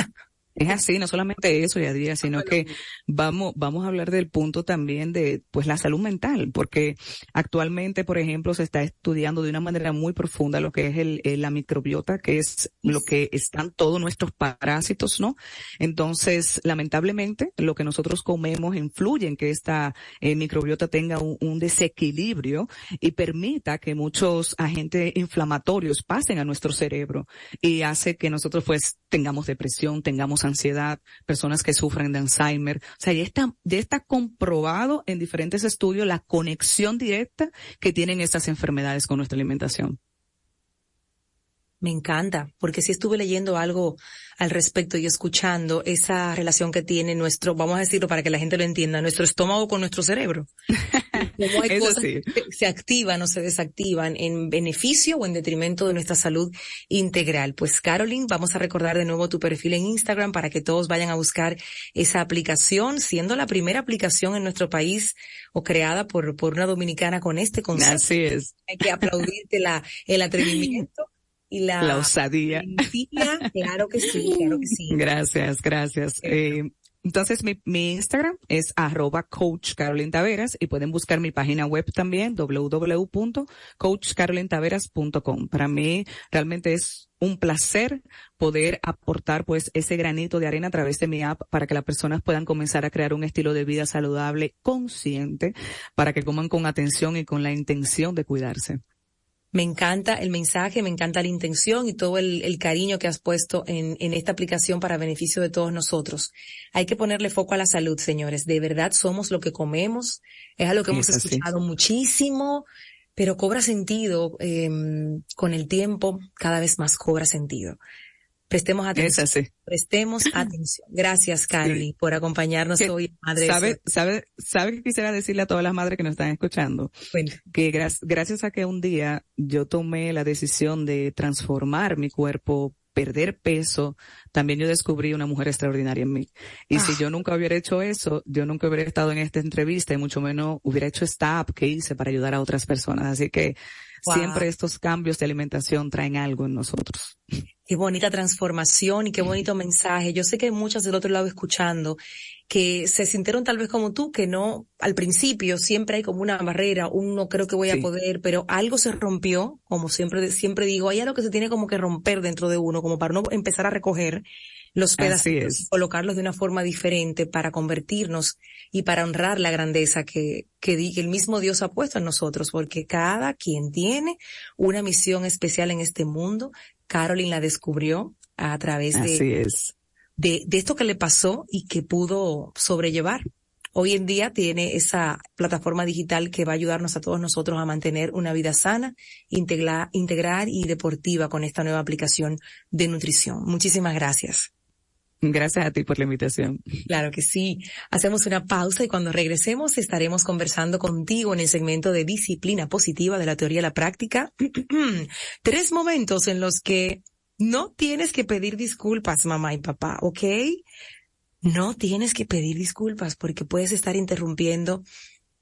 Es así, no solamente eso, Yadira, sino que vamos, vamos a hablar del punto también de, pues, la salud mental, porque actualmente, por ejemplo, se está estudiando de una manera muy profunda lo que es el, la microbiota, que es lo que están todos nuestros parásitos, ¿no? Entonces, lamentablemente, lo que nosotros comemos influye en que esta eh, microbiota tenga un, un desequilibrio y permita que muchos agentes inflamatorios pasen a nuestro cerebro y hace que nosotros, pues, tengamos depresión, tengamos ansiedad, personas que sufren de Alzheimer. O sea, ya está, ya está comprobado en diferentes estudios la conexión directa que tienen estas enfermedades con nuestra alimentación. Me encanta, porque si estuve leyendo algo al respecto y escuchando esa relación que tiene nuestro, vamos a decirlo para que la gente lo entienda, nuestro estómago con nuestro cerebro. Como hay cosas que se activan o se desactivan en beneficio o en detrimento de nuestra salud integral. Pues Caroline, vamos a recordar de nuevo tu perfil en Instagram para que todos vayan a buscar esa aplicación, siendo la primera aplicación en nuestro país o creada por, por una dominicana con este concepto. Así es. Hay que aplaudirte la, el atrevimiento y la, la osadía. Claro que sí, claro que sí. Gracias, gracias. Eh, entonces mi, mi Instagram es arroba coach Carolyn Taveras y pueden buscar mi página web también www.coachcarolintaveras.com. Para mí realmente es un placer poder aportar pues ese granito de arena a través de mi app para que las personas puedan comenzar a crear un estilo de vida saludable, consciente, para que coman con atención y con la intención de cuidarse. Me encanta el mensaje, me encanta la intención y todo el, el cariño que has puesto en, en, esta aplicación para beneficio de todos nosotros. Hay que ponerle foco a la salud, señores. De verdad somos lo que comemos. Es algo que hemos escuchado muchísimo, pero cobra sentido eh, con el tiempo, cada vez más cobra sentido. Prestemos atención. Prestemos atención. Gracias, Carly, sí. por acompañarnos hoy, madre. ¿Sabe, sabe, sabe que quisiera decirle a todas las madres que nos están escuchando? Bueno. Que gra gracias a que un día yo tomé la decisión de transformar mi cuerpo, perder peso, también yo descubrí una mujer extraordinaria en mí. Y ah. si yo nunca hubiera hecho eso, yo nunca hubiera estado en esta entrevista y mucho menos hubiera hecho esta app que hice para ayudar a otras personas. Así que wow. siempre estos cambios de alimentación traen algo en nosotros. Qué bonita transformación y qué bonito mensaje. Yo sé que hay muchas del otro lado escuchando que se sintieron tal vez como tú, que no, al principio siempre hay como una barrera, un no creo que voy sí. a poder, pero algo se rompió, como siempre, siempre digo, hay algo que se tiene como que romper dentro de uno, como para no empezar a recoger los pedacitos y colocarlos de una forma diferente para convertirnos y para honrar la grandeza que, que, que el mismo Dios ha puesto en nosotros, porque cada quien tiene una misión especial en este mundo Carolyn la descubrió a través de, de, de, esto que le pasó y que pudo sobrellevar. Hoy en día tiene esa plataforma digital que va a ayudarnos a todos nosotros a mantener una vida sana, integrar, integrar y deportiva con esta nueva aplicación de nutrición. Muchísimas gracias. Gracias a ti por la invitación. Claro que sí. Hacemos una pausa y cuando regresemos estaremos conversando contigo en el segmento de disciplina positiva de la teoría a la práctica. Tres momentos en los que no tienes que pedir disculpas, mamá y papá, ¿ok? No tienes que pedir disculpas porque puedes estar interrumpiendo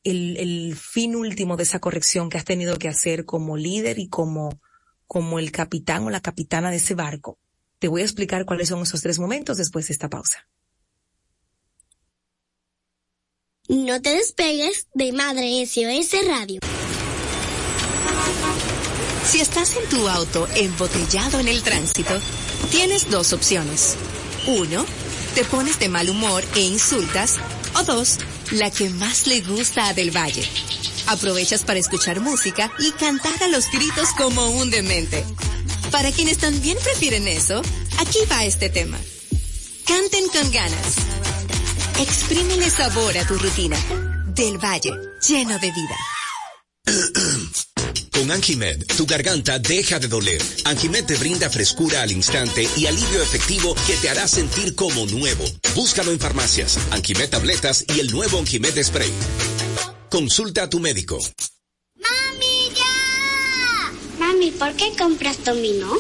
el, el fin último de esa corrección que has tenido que hacer como líder y como, como el capitán o la capitana de ese barco. Te voy a explicar cuáles son esos tres momentos después de esta pausa. No te despegues de Madre SOS Radio. Si estás en tu auto embotellado en el tránsito, tienes dos opciones. Uno, te pones de mal humor e insultas. O dos, la que más le gusta a Del Valle. Aprovechas para escuchar música y cantar a los gritos como un demente. Para quienes también prefieren eso, aquí va este tema. Canten con ganas. Exprímele sabor a tu rutina. Del Valle, lleno de vida. Con Anjimed, tu garganta deja de doler. Anjimed te brinda frescura al instante y alivio efectivo que te hará sentir como nuevo. Búscalo en farmacias, Anjimed tabletas y el nuevo Anjimed spray. Consulta a tu médico. Mami, ¿por qué compras dominó?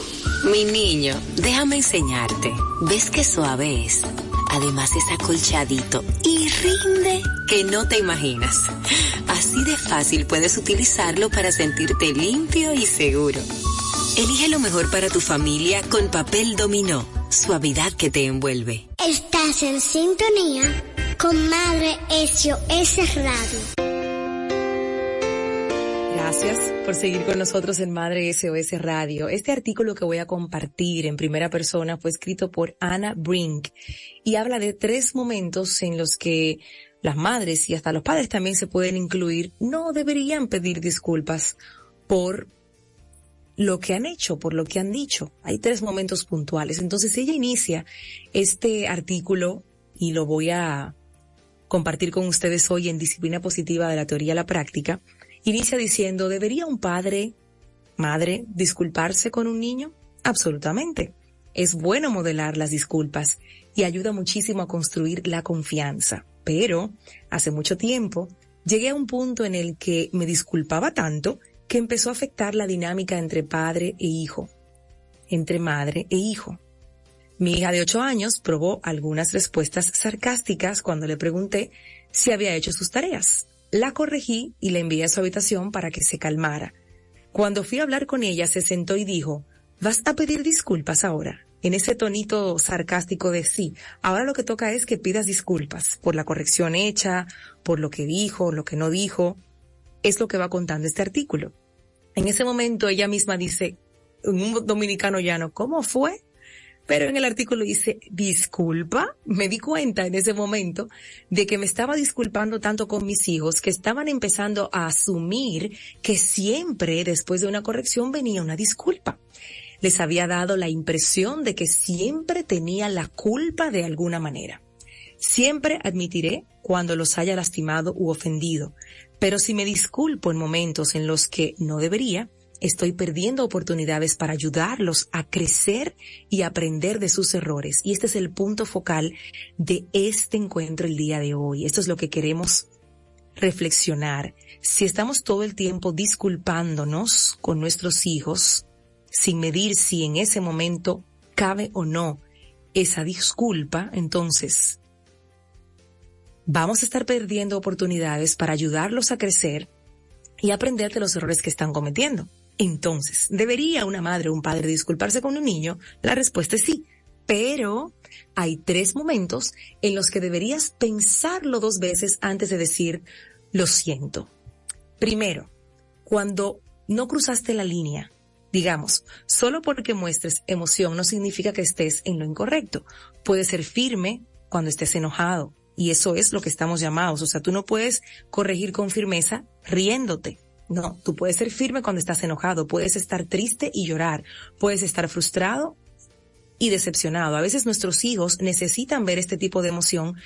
Mi niño, déjame enseñarte. ¿Ves qué suave es? Además es acolchadito y rinde que no te imaginas. Así de fácil puedes utilizarlo para sentirte limpio y seguro. Elige lo mejor para tu familia con papel dominó suavidad que te envuelve. Estás en sintonía con Madre SOS Radio. Gracias por seguir con nosotros en Madre SOS Radio. Este artículo que voy a compartir en primera persona fue escrito por Anna Brink y habla de tres momentos en los que las madres y hasta los padres también se pueden incluir, no deberían pedir disculpas por lo que han hecho, por lo que han dicho. Hay tres momentos puntuales. Entonces ella inicia este artículo y lo voy a compartir con ustedes hoy en Disciplina Positiva de la Teoría a la Práctica. Inicia diciendo, ¿debería un padre, madre, disculparse con un niño? Absolutamente. Es bueno modelar las disculpas y ayuda muchísimo a construir la confianza. Pero, hace mucho tiempo, llegué a un punto en el que me disculpaba tanto que empezó a afectar la dinámica entre padre e hijo, entre madre e hijo. Mi hija de ocho años probó algunas respuestas sarcásticas cuando le pregunté si había hecho sus tareas. La corregí y la envié a su habitación para que se calmara. Cuando fui a hablar con ella, se sentó y dijo, ¿vas a pedir disculpas ahora? En ese tonito sarcástico de sí. Ahora lo que toca es que pidas disculpas por la corrección hecha, por lo que dijo, lo que no dijo. Es lo que va contando este artículo. En ese momento ella misma dice, un dominicano llano, ¿cómo fue? Pero en el artículo dice, disculpa, me di cuenta en ese momento de que me estaba disculpando tanto con mis hijos que estaban empezando a asumir que siempre después de una corrección venía una disculpa. Les había dado la impresión de que siempre tenía la culpa de alguna manera. Siempre admitiré cuando los haya lastimado u ofendido, pero si me disculpo en momentos en los que no debería, estoy perdiendo oportunidades para ayudarlos a crecer y aprender de sus errores. Y este es el punto focal de este encuentro el día de hoy. Esto es lo que queremos reflexionar. Si estamos todo el tiempo disculpándonos con nuestros hijos, sin medir si en ese momento cabe o no esa disculpa, entonces vamos a estar perdiendo oportunidades para ayudarlos a crecer y aprender de los errores que están cometiendo. Entonces, ¿debería una madre o un padre disculparse con un niño? La respuesta es sí, pero hay tres momentos en los que deberías pensarlo dos veces antes de decir lo siento. Primero, cuando no cruzaste la línea, digamos, solo porque muestres emoción no significa que estés en lo incorrecto. Puede ser firme cuando estés enojado y eso es lo que estamos llamados. O sea, tú no puedes corregir con firmeza riéndote. No, tú puedes ser firme cuando estás enojado, puedes estar triste y llorar, puedes estar frustrado y decepcionado. A veces nuestros hijos necesitan ver este tipo de emoción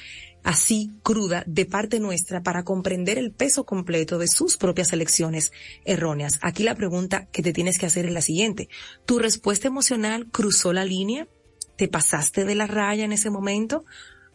así cruda de parte nuestra para comprender el peso completo de sus propias elecciones erróneas. Aquí la pregunta que te tienes que hacer es la siguiente. ¿Tu respuesta emocional cruzó la línea? ¿Te pasaste de la raya en ese momento?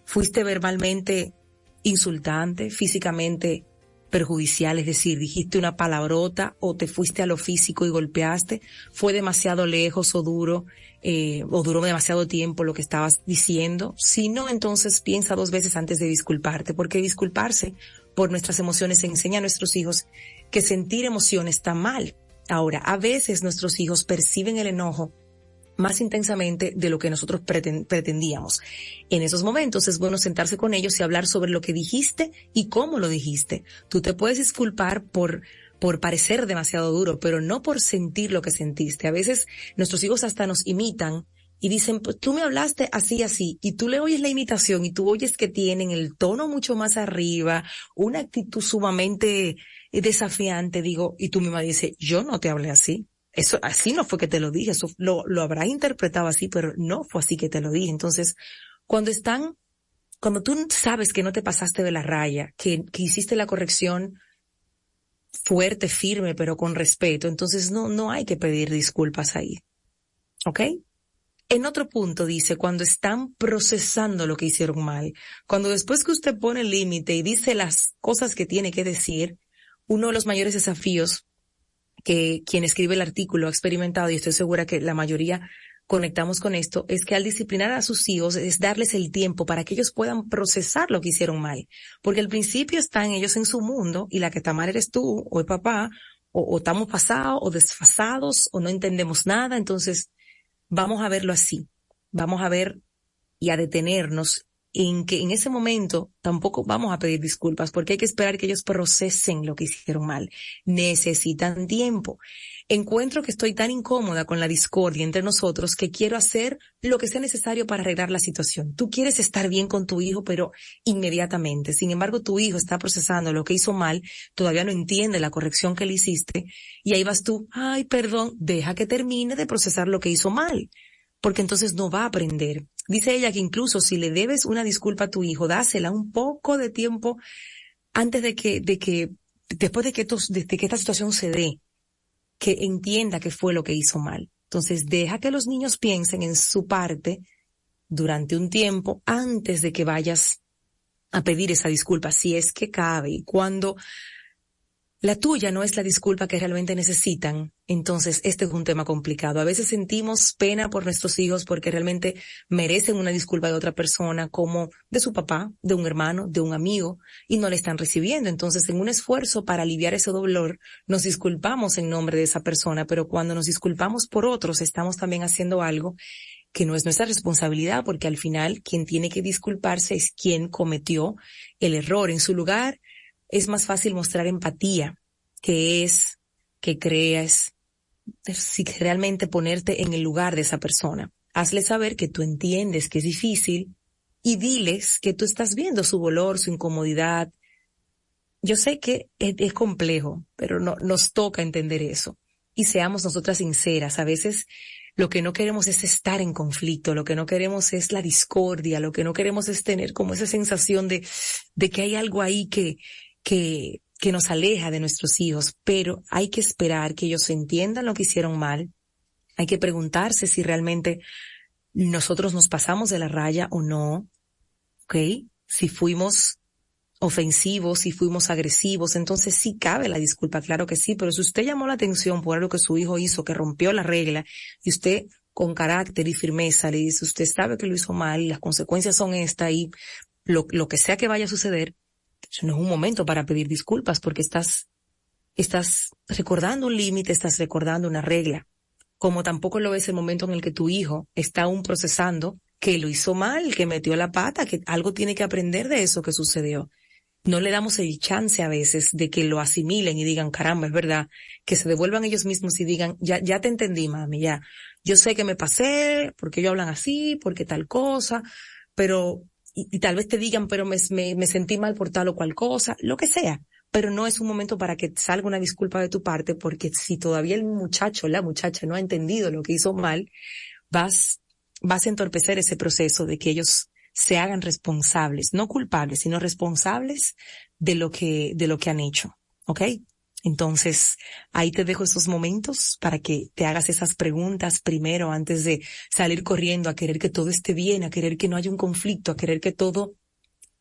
¿Fuiste verbalmente insultante, físicamente perjudicial, es decir, dijiste una palabrota o te fuiste a lo físico y golpeaste, fue demasiado lejos o duro, eh, o duró demasiado tiempo lo que estabas diciendo. Si no, entonces piensa dos veces antes de disculparte, porque disculparse por nuestras emociones enseña a nuestros hijos que sentir emociones está mal. Ahora, a veces nuestros hijos perciben el enojo más intensamente de lo que nosotros pretendíamos. En esos momentos es bueno sentarse con ellos y hablar sobre lo que dijiste y cómo lo dijiste. Tú te puedes disculpar por por parecer demasiado duro, pero no por sentir lo que sentiste. A veces nuestros hijos hasta nos imitan y dicen, pues tú me hablaste así, así, y tú le oyes la imitación y tú oyes que tienen el tono mucho más arriba, una actitud sumamente desafiante, digo, y tú misma dices, yo no te hablé así. Eso, así no fue que te lo dije, eso lo, lo habrá interpretado así, pero no fue así que te lo dije. Entonces, cuando están, cuando tú sabes que no te pasaste de la raya, que, que hiciste la corrección fuerte, firme, pero con respeto, entonces no, no hay que pedir disculpas ahí. ¿Ok? En otro punto dice, cuando están procesando lo que hicieron mal, cuando después que usted pone el límite y dice las cosas que tiene que decir, uno de los mayores desafíos que quien escribe el artículo ha experimentado, y estoy segura que la mayoría conectamos con esto, es que al disciplinar a sus hijos es darles el tiempo para que ellos puedan procesar lo que hicieron mal. Porque al principio están ellos en su mundo y la que está mal eres tú o el papá, o, o estamos pasados o desfasados o no entendemos nada. Entonces, vamos a verlo así. vamos a ver y a detenernos en que en ese momento tampoco vamos a pedir disculpas porque hay que esperar que ellos procesen lo que hicieron mal. Necesitan tiempo. Encuentro que estoy tan incómoda con la discordia entre nosotros que quiero hacer lo que sea necesario para arreglar la situación. Tú quieres estar bien con tu hijo, pero inmediatamente. Sin embargo, tu hijo está procesando lo que hizo mal, todavía no entiende la corrección que le hiciste y ahí vas tú, ay, perdón, deja que termine de procesar lo que hizo mal porque entonces no va a aprender. Dice ella que incluso si le debes una disculpa a tu hijo, dásela un poco de tiempo antes de que, de que, después de que, de que esta situación se dé, que entienda que fue lo que hizo mal. Entonces deja que los niños piensen en su parte durante un tiempo antes de que vayas a pedir esa disculpa, si es que cabe. Y cuando la tuya no es la disculpa que realmente necesitan, entonces este es un tema complicado. A veces sentimos pena por nuestros hijos porque realmente merecen una disculpa de otra persona, como de su papá, de un hermano, de un amigo, y no le están recibiendo. Entonces, en un esfuerzo para aliviar ese dolor, nos disculpamos en nombre de esa persona, pero cuando nos disculpamos por otros, estamos también haciendo algo que no es nuestra responsabilidad, porque al final quien tiene que disculparse es quien cometió el error. En su lugar, es más fácil mostrar empatía, que es que creas, si realmente ponerte en el lugar de esa persona. Hazle saber que tú entiendes que es difícil y diles que tú estás viendo su dolor, su incomodidad. Yo sé que es, complejo, pero no, nos toca entender eso. Y seamos nosotras sinceras. A veces lo que no queremos es estar en conflicto, lo que no queremos es la discordia, lo que no queremos es tener como esa sensación de, de que hay algo ahí que, que, que nos aleja de nuestros hijos, pero hay que esperar que ellos entiendan lo que hicieron mal. Hay que preguntarse si realmente nosotros nos pasamos de la raya o no. ¿Ok? Si fuimos ofensivos, si fuimos agresivos, entonces sí cabe la disculpa, claro que sí, pero si usted llamó la atención por algo que su hijo hizo, que rompió la regla, y usted con carácter y firmeza le dice, usted sabe que lo hizo mal y las consecuencias son estas y lo, lo que sea que vaya a suceder, eso no es un momento para pedir disculpas porque estás, estás recordando un límite, estás recordando una regla. Como tampoco lo es el momento en el que tu hijo está aún procesando que lo hizo mal, que metió la pata, que algo tiene que aprender de eso que sucedió. No le damos el chance a veces de que lo asimilen y digan, caramba, es verdad, que se devuelvan ellos mismos y digan, ya, ya te entendí, mami, ya. Yo sé que me pasé, porque ellos hablan así, porque tal cosa, pero y, tal vez te digan, pero me, me, sentí mal por tal o cual cosa, lo que sea. Pero no es un momento para que salga una disculpa de tu parte, porque si todavía el muchacho, la muchacha no ha entendido lo que hizo mal, vas, vas a entorpecer ese proceso de que ellos se hagan responsables, no culpables, sino responsables de lo que, de lo que han hecho. ¿Ok? Entonces, ahí te dejo esos momentos para que te hagas esas preguntas primero antes de salir corriendo a querer que todo esté bien, a querer que no haya un conflicto, a querer que todo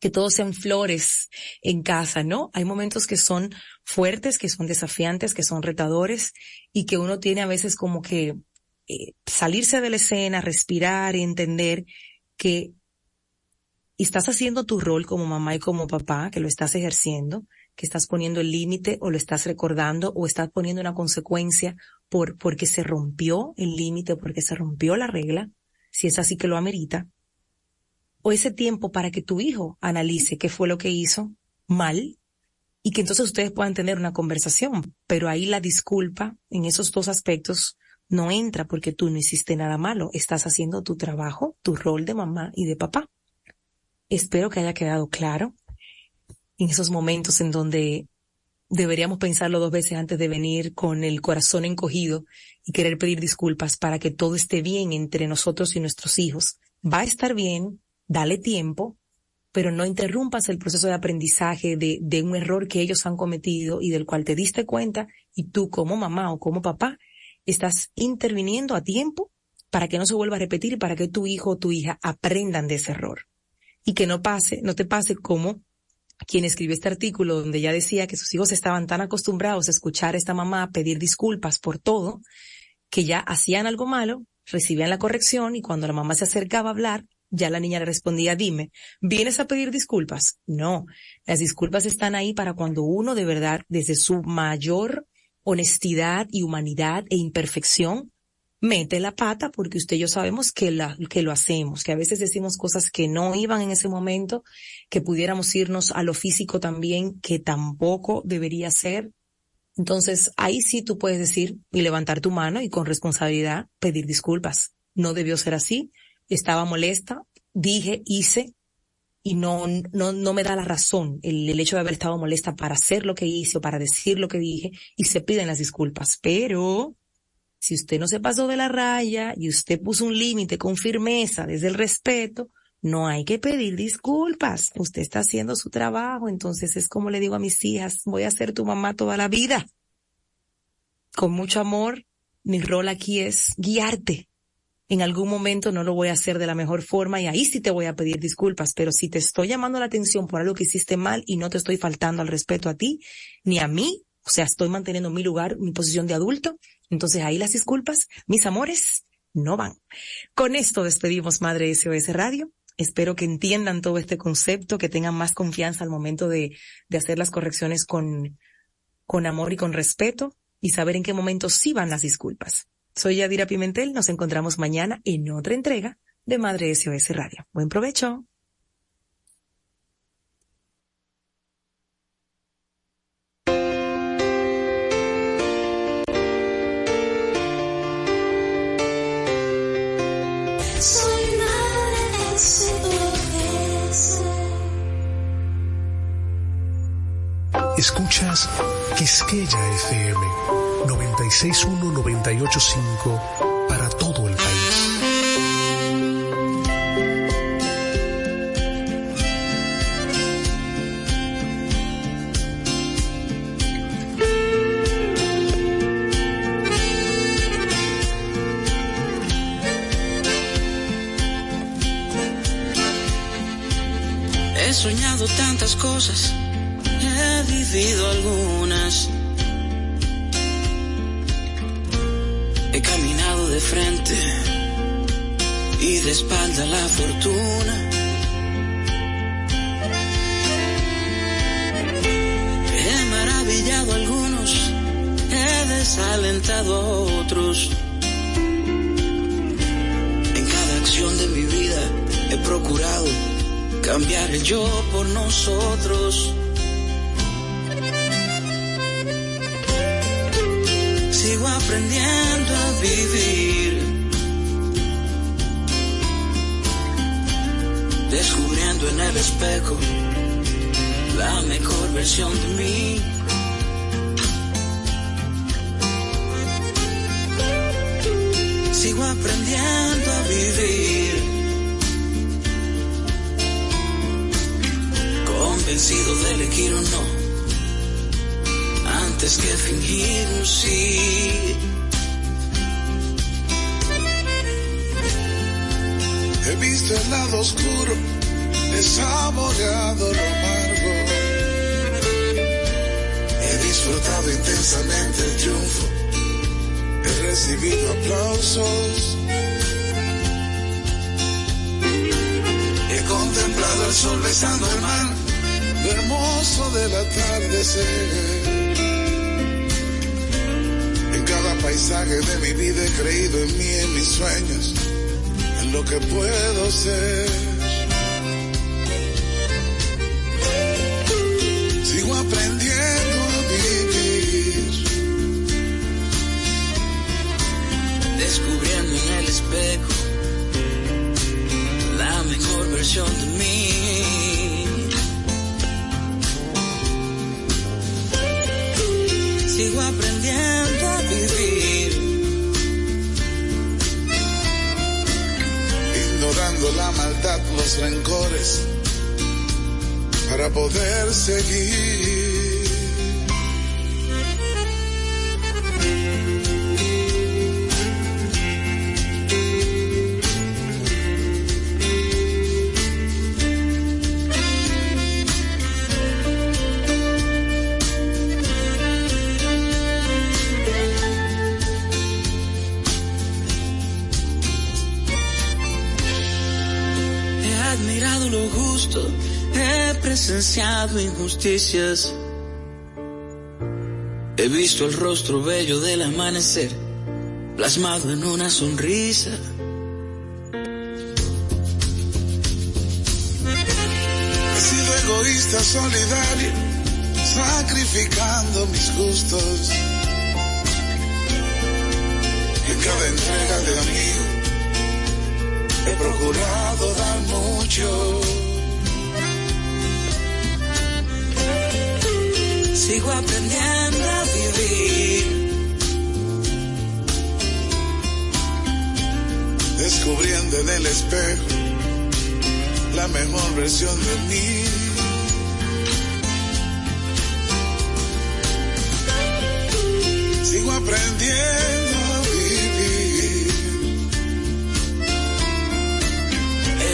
que todo sean flores en casa, ¿no? Hay momentos que son fuertes, que son desafiantes, que son retadores y que uno tiene a veces como que eh, salirse de la escena, respirar y entender que estás haciendo tu rol como mamá y como papá, que lo estás ejerciendo, que estás poniendo el límite o lo estás recordando o estás poniendo una consecuencia por, porque se rompió el límite, porque se rompió la regla, si es así que lo amerita, o ese tiempo para que tu hijo analice qué fue lo que hizo mal y que entonces ustedes puedan tener una conversación, pero ahí la disculpa en esos dos aspectos no entra porque tú no hiciste nada malo, estás haciendo tu trabajo, tu rol de mamá y de papá. Espero que haya quedado claro en esos momentos en donde deberíamos pensarlo dos veces antes de venir con el corazón encogido y querer pedir disculpas para que todo esté bien entre nosotros y nuestros hijos. Va a estar bien, dale tiempo, pero no interrumpas el proceso de aprendizaje de, un error que ellos han cometido y del cual te diste cuenta y tú como mamá o como papá estás interviniendo a tiempo para que no se vuelva a repetir para que tu hijo o tu hija aprendan de ese error. Y que no pase, no te pase como quien escribió este artículo donde ya decía que sus hijos estaban tan acostumbrados a escuchar a esta mamá pedir disculpas por todo, que ya hacían algo malo, recibían la corrección y cuando la mamá se acercaba a hablar, ya la niña le respondía, dime, ¿vienes a pedir disculpas? No, las disculpas están ahí para cuando uno de verdad, desde su mayor honestidad y humanidad e imperfección, mete la pata porque usted y yo sabemos que, la, que lo hacemos, que a veces decimos cosas que no iban en ese momento, que pudiéramos irnos a lo físico también, que tampoco debería ser. Entonces ahí sí tú puedes decir y levantar tu mano y con responsabilidad pedir disculpas. No debió ser así, estaba molesta, dije, hice, y no, no, no me da la razón el, el, hecho de haber estado molesta para hacer lo que hice o para decir lo que dije y se piden las disculpas. Pero si usted no se pasó de la raya y usted puso un límite con firmeza desde el respeto, no hay que pedir disculpas. Usted está haciendo su trabajo. Entonces es como le digo a mis hijas, voy a ser tu mamá toda la vida. Con mucho amor, mi rol aquí es guiarte en algún momento no lo voy a hacer de la mejor forma y ahí sí te voy a pedir disculpas, pero si te estoy llamando la atención por algo que hiciste mal y no te estoy faltando al respeto a ti ni a mí, o sea, estoy manteniendo mi lugar, mi posición de adulto, entonces ahí las disculpas, mis amores, no van. Con esto despedimos Madre SOS Radio. Espero que entiendan todo este concepto, que tengan más confianza al momento de, de hacer las correcciones con, con amor y con respeto y saber en qué momento sí van las disculpas. Soy Yadira Pimentel, nos encontramos mañana en otra entrega de Madre SOS Radio. Buen provecho. Escuchas Quisqueya FM 961-985 para todo el país. He soñado tantas cosas, he vivido algunas. He caminado de frente y de espalda la fortuna. He maravillado a algunos, he desalentado a otros. En cada acción de mi vida he procurado cambiar el yo por nosotros. Sigo aprendiendo a vivir, descubriendo en el espejo la mejor versión de mí. Sigo aprendiendo a vivir. convencido de elegir un no antes que fingir un sí. He visto el lado oscuro, he saboreado lo amargo. He disfrutado intensamente el triunfo, he recibido aplausos. He contemplado el sol besando el mar lo hermoso del atardecer. Paisaje de mi vida he creído en mí, en mis sueños, en lo que puedo ser. Sigo aprendiendo poder seguir. Injusticias. He visto el rostro bello del amanecer plasmado en una sonrisa. He sido egoísta, solidario, sacrificando mis gustos. En cada entrega de amigo he procurado dar mucho. Sigo aprendiendo a vivir. Descubriendo en el espejo la mejor versión de mí. Sigo aprendiendo a vivir.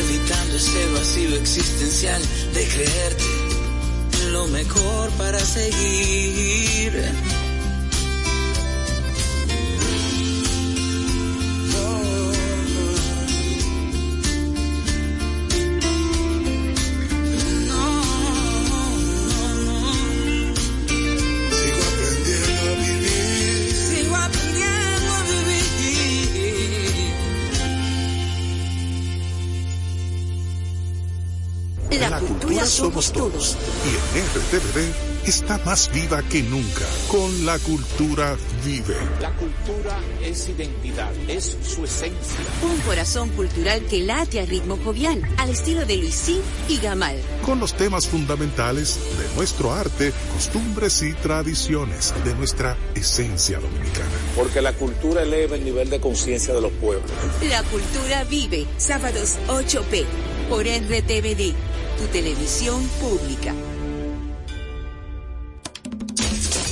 Evitando ese vacío existencial de creerte mejor para seguir. Sigo aprendiendo a vivir. Sigo aprendiendo a vivir. La, cultura somos todos. RTVD está más viva que nunca. Con la cultura vive. La cultura es identidad, es su esencia. Un corazón cultural que late a ritmo jovial, al estilo de Luisín y Gamal. Con los temas fundamentales de nuestro arte, costumbres y tradiciones, de nuestra esencia dominicana. Porque la cultura eleva el nivel de conciencia de los pueblos. La cultura vive, sábados 8p, por RTVD, tu televisión pública.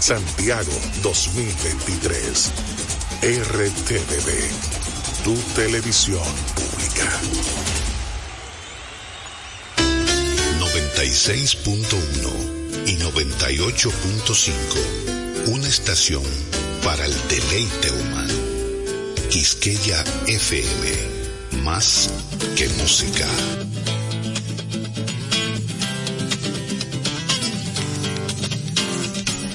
Santiago 2023. RTVD, tu televisión pública. 96.1 y 98.5. Una estación para el deleite humano. Quisqueya FM. Más que música.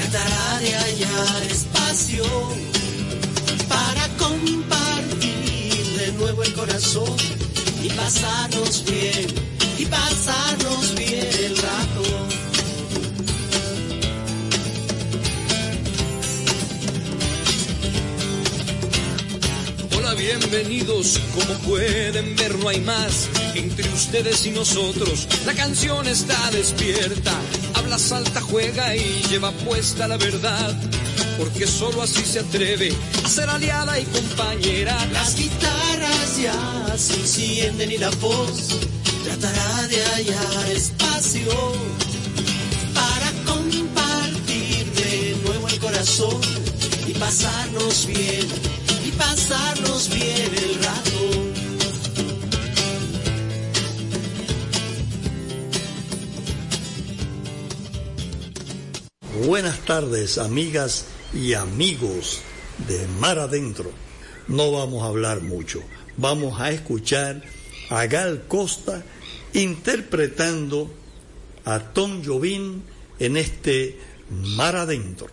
tratará de hallar espacio para compartir de nuevo el corazón y pasarnos bien, y pasarnos bien el rato. Bienvenidos. Como pueden ver, no hay más entre ustedes y nosotros. La canción está despierta, habla, salta, juega y lleva puesta la verdad. Porque solo así se atreve a ser aliada y compañera. Las guitarras ya se encienden y la voz tratará de hallar espacio para compartir de nuevo el corazón y pasarnos bien, y pasarnos bien el rato. Tardes, amigas y amigos de Mar Adentro. No vamos a hablar mucho, vamos a escuchar a Gal Costa interpretando a Tom Jobim en este Mar Adentro.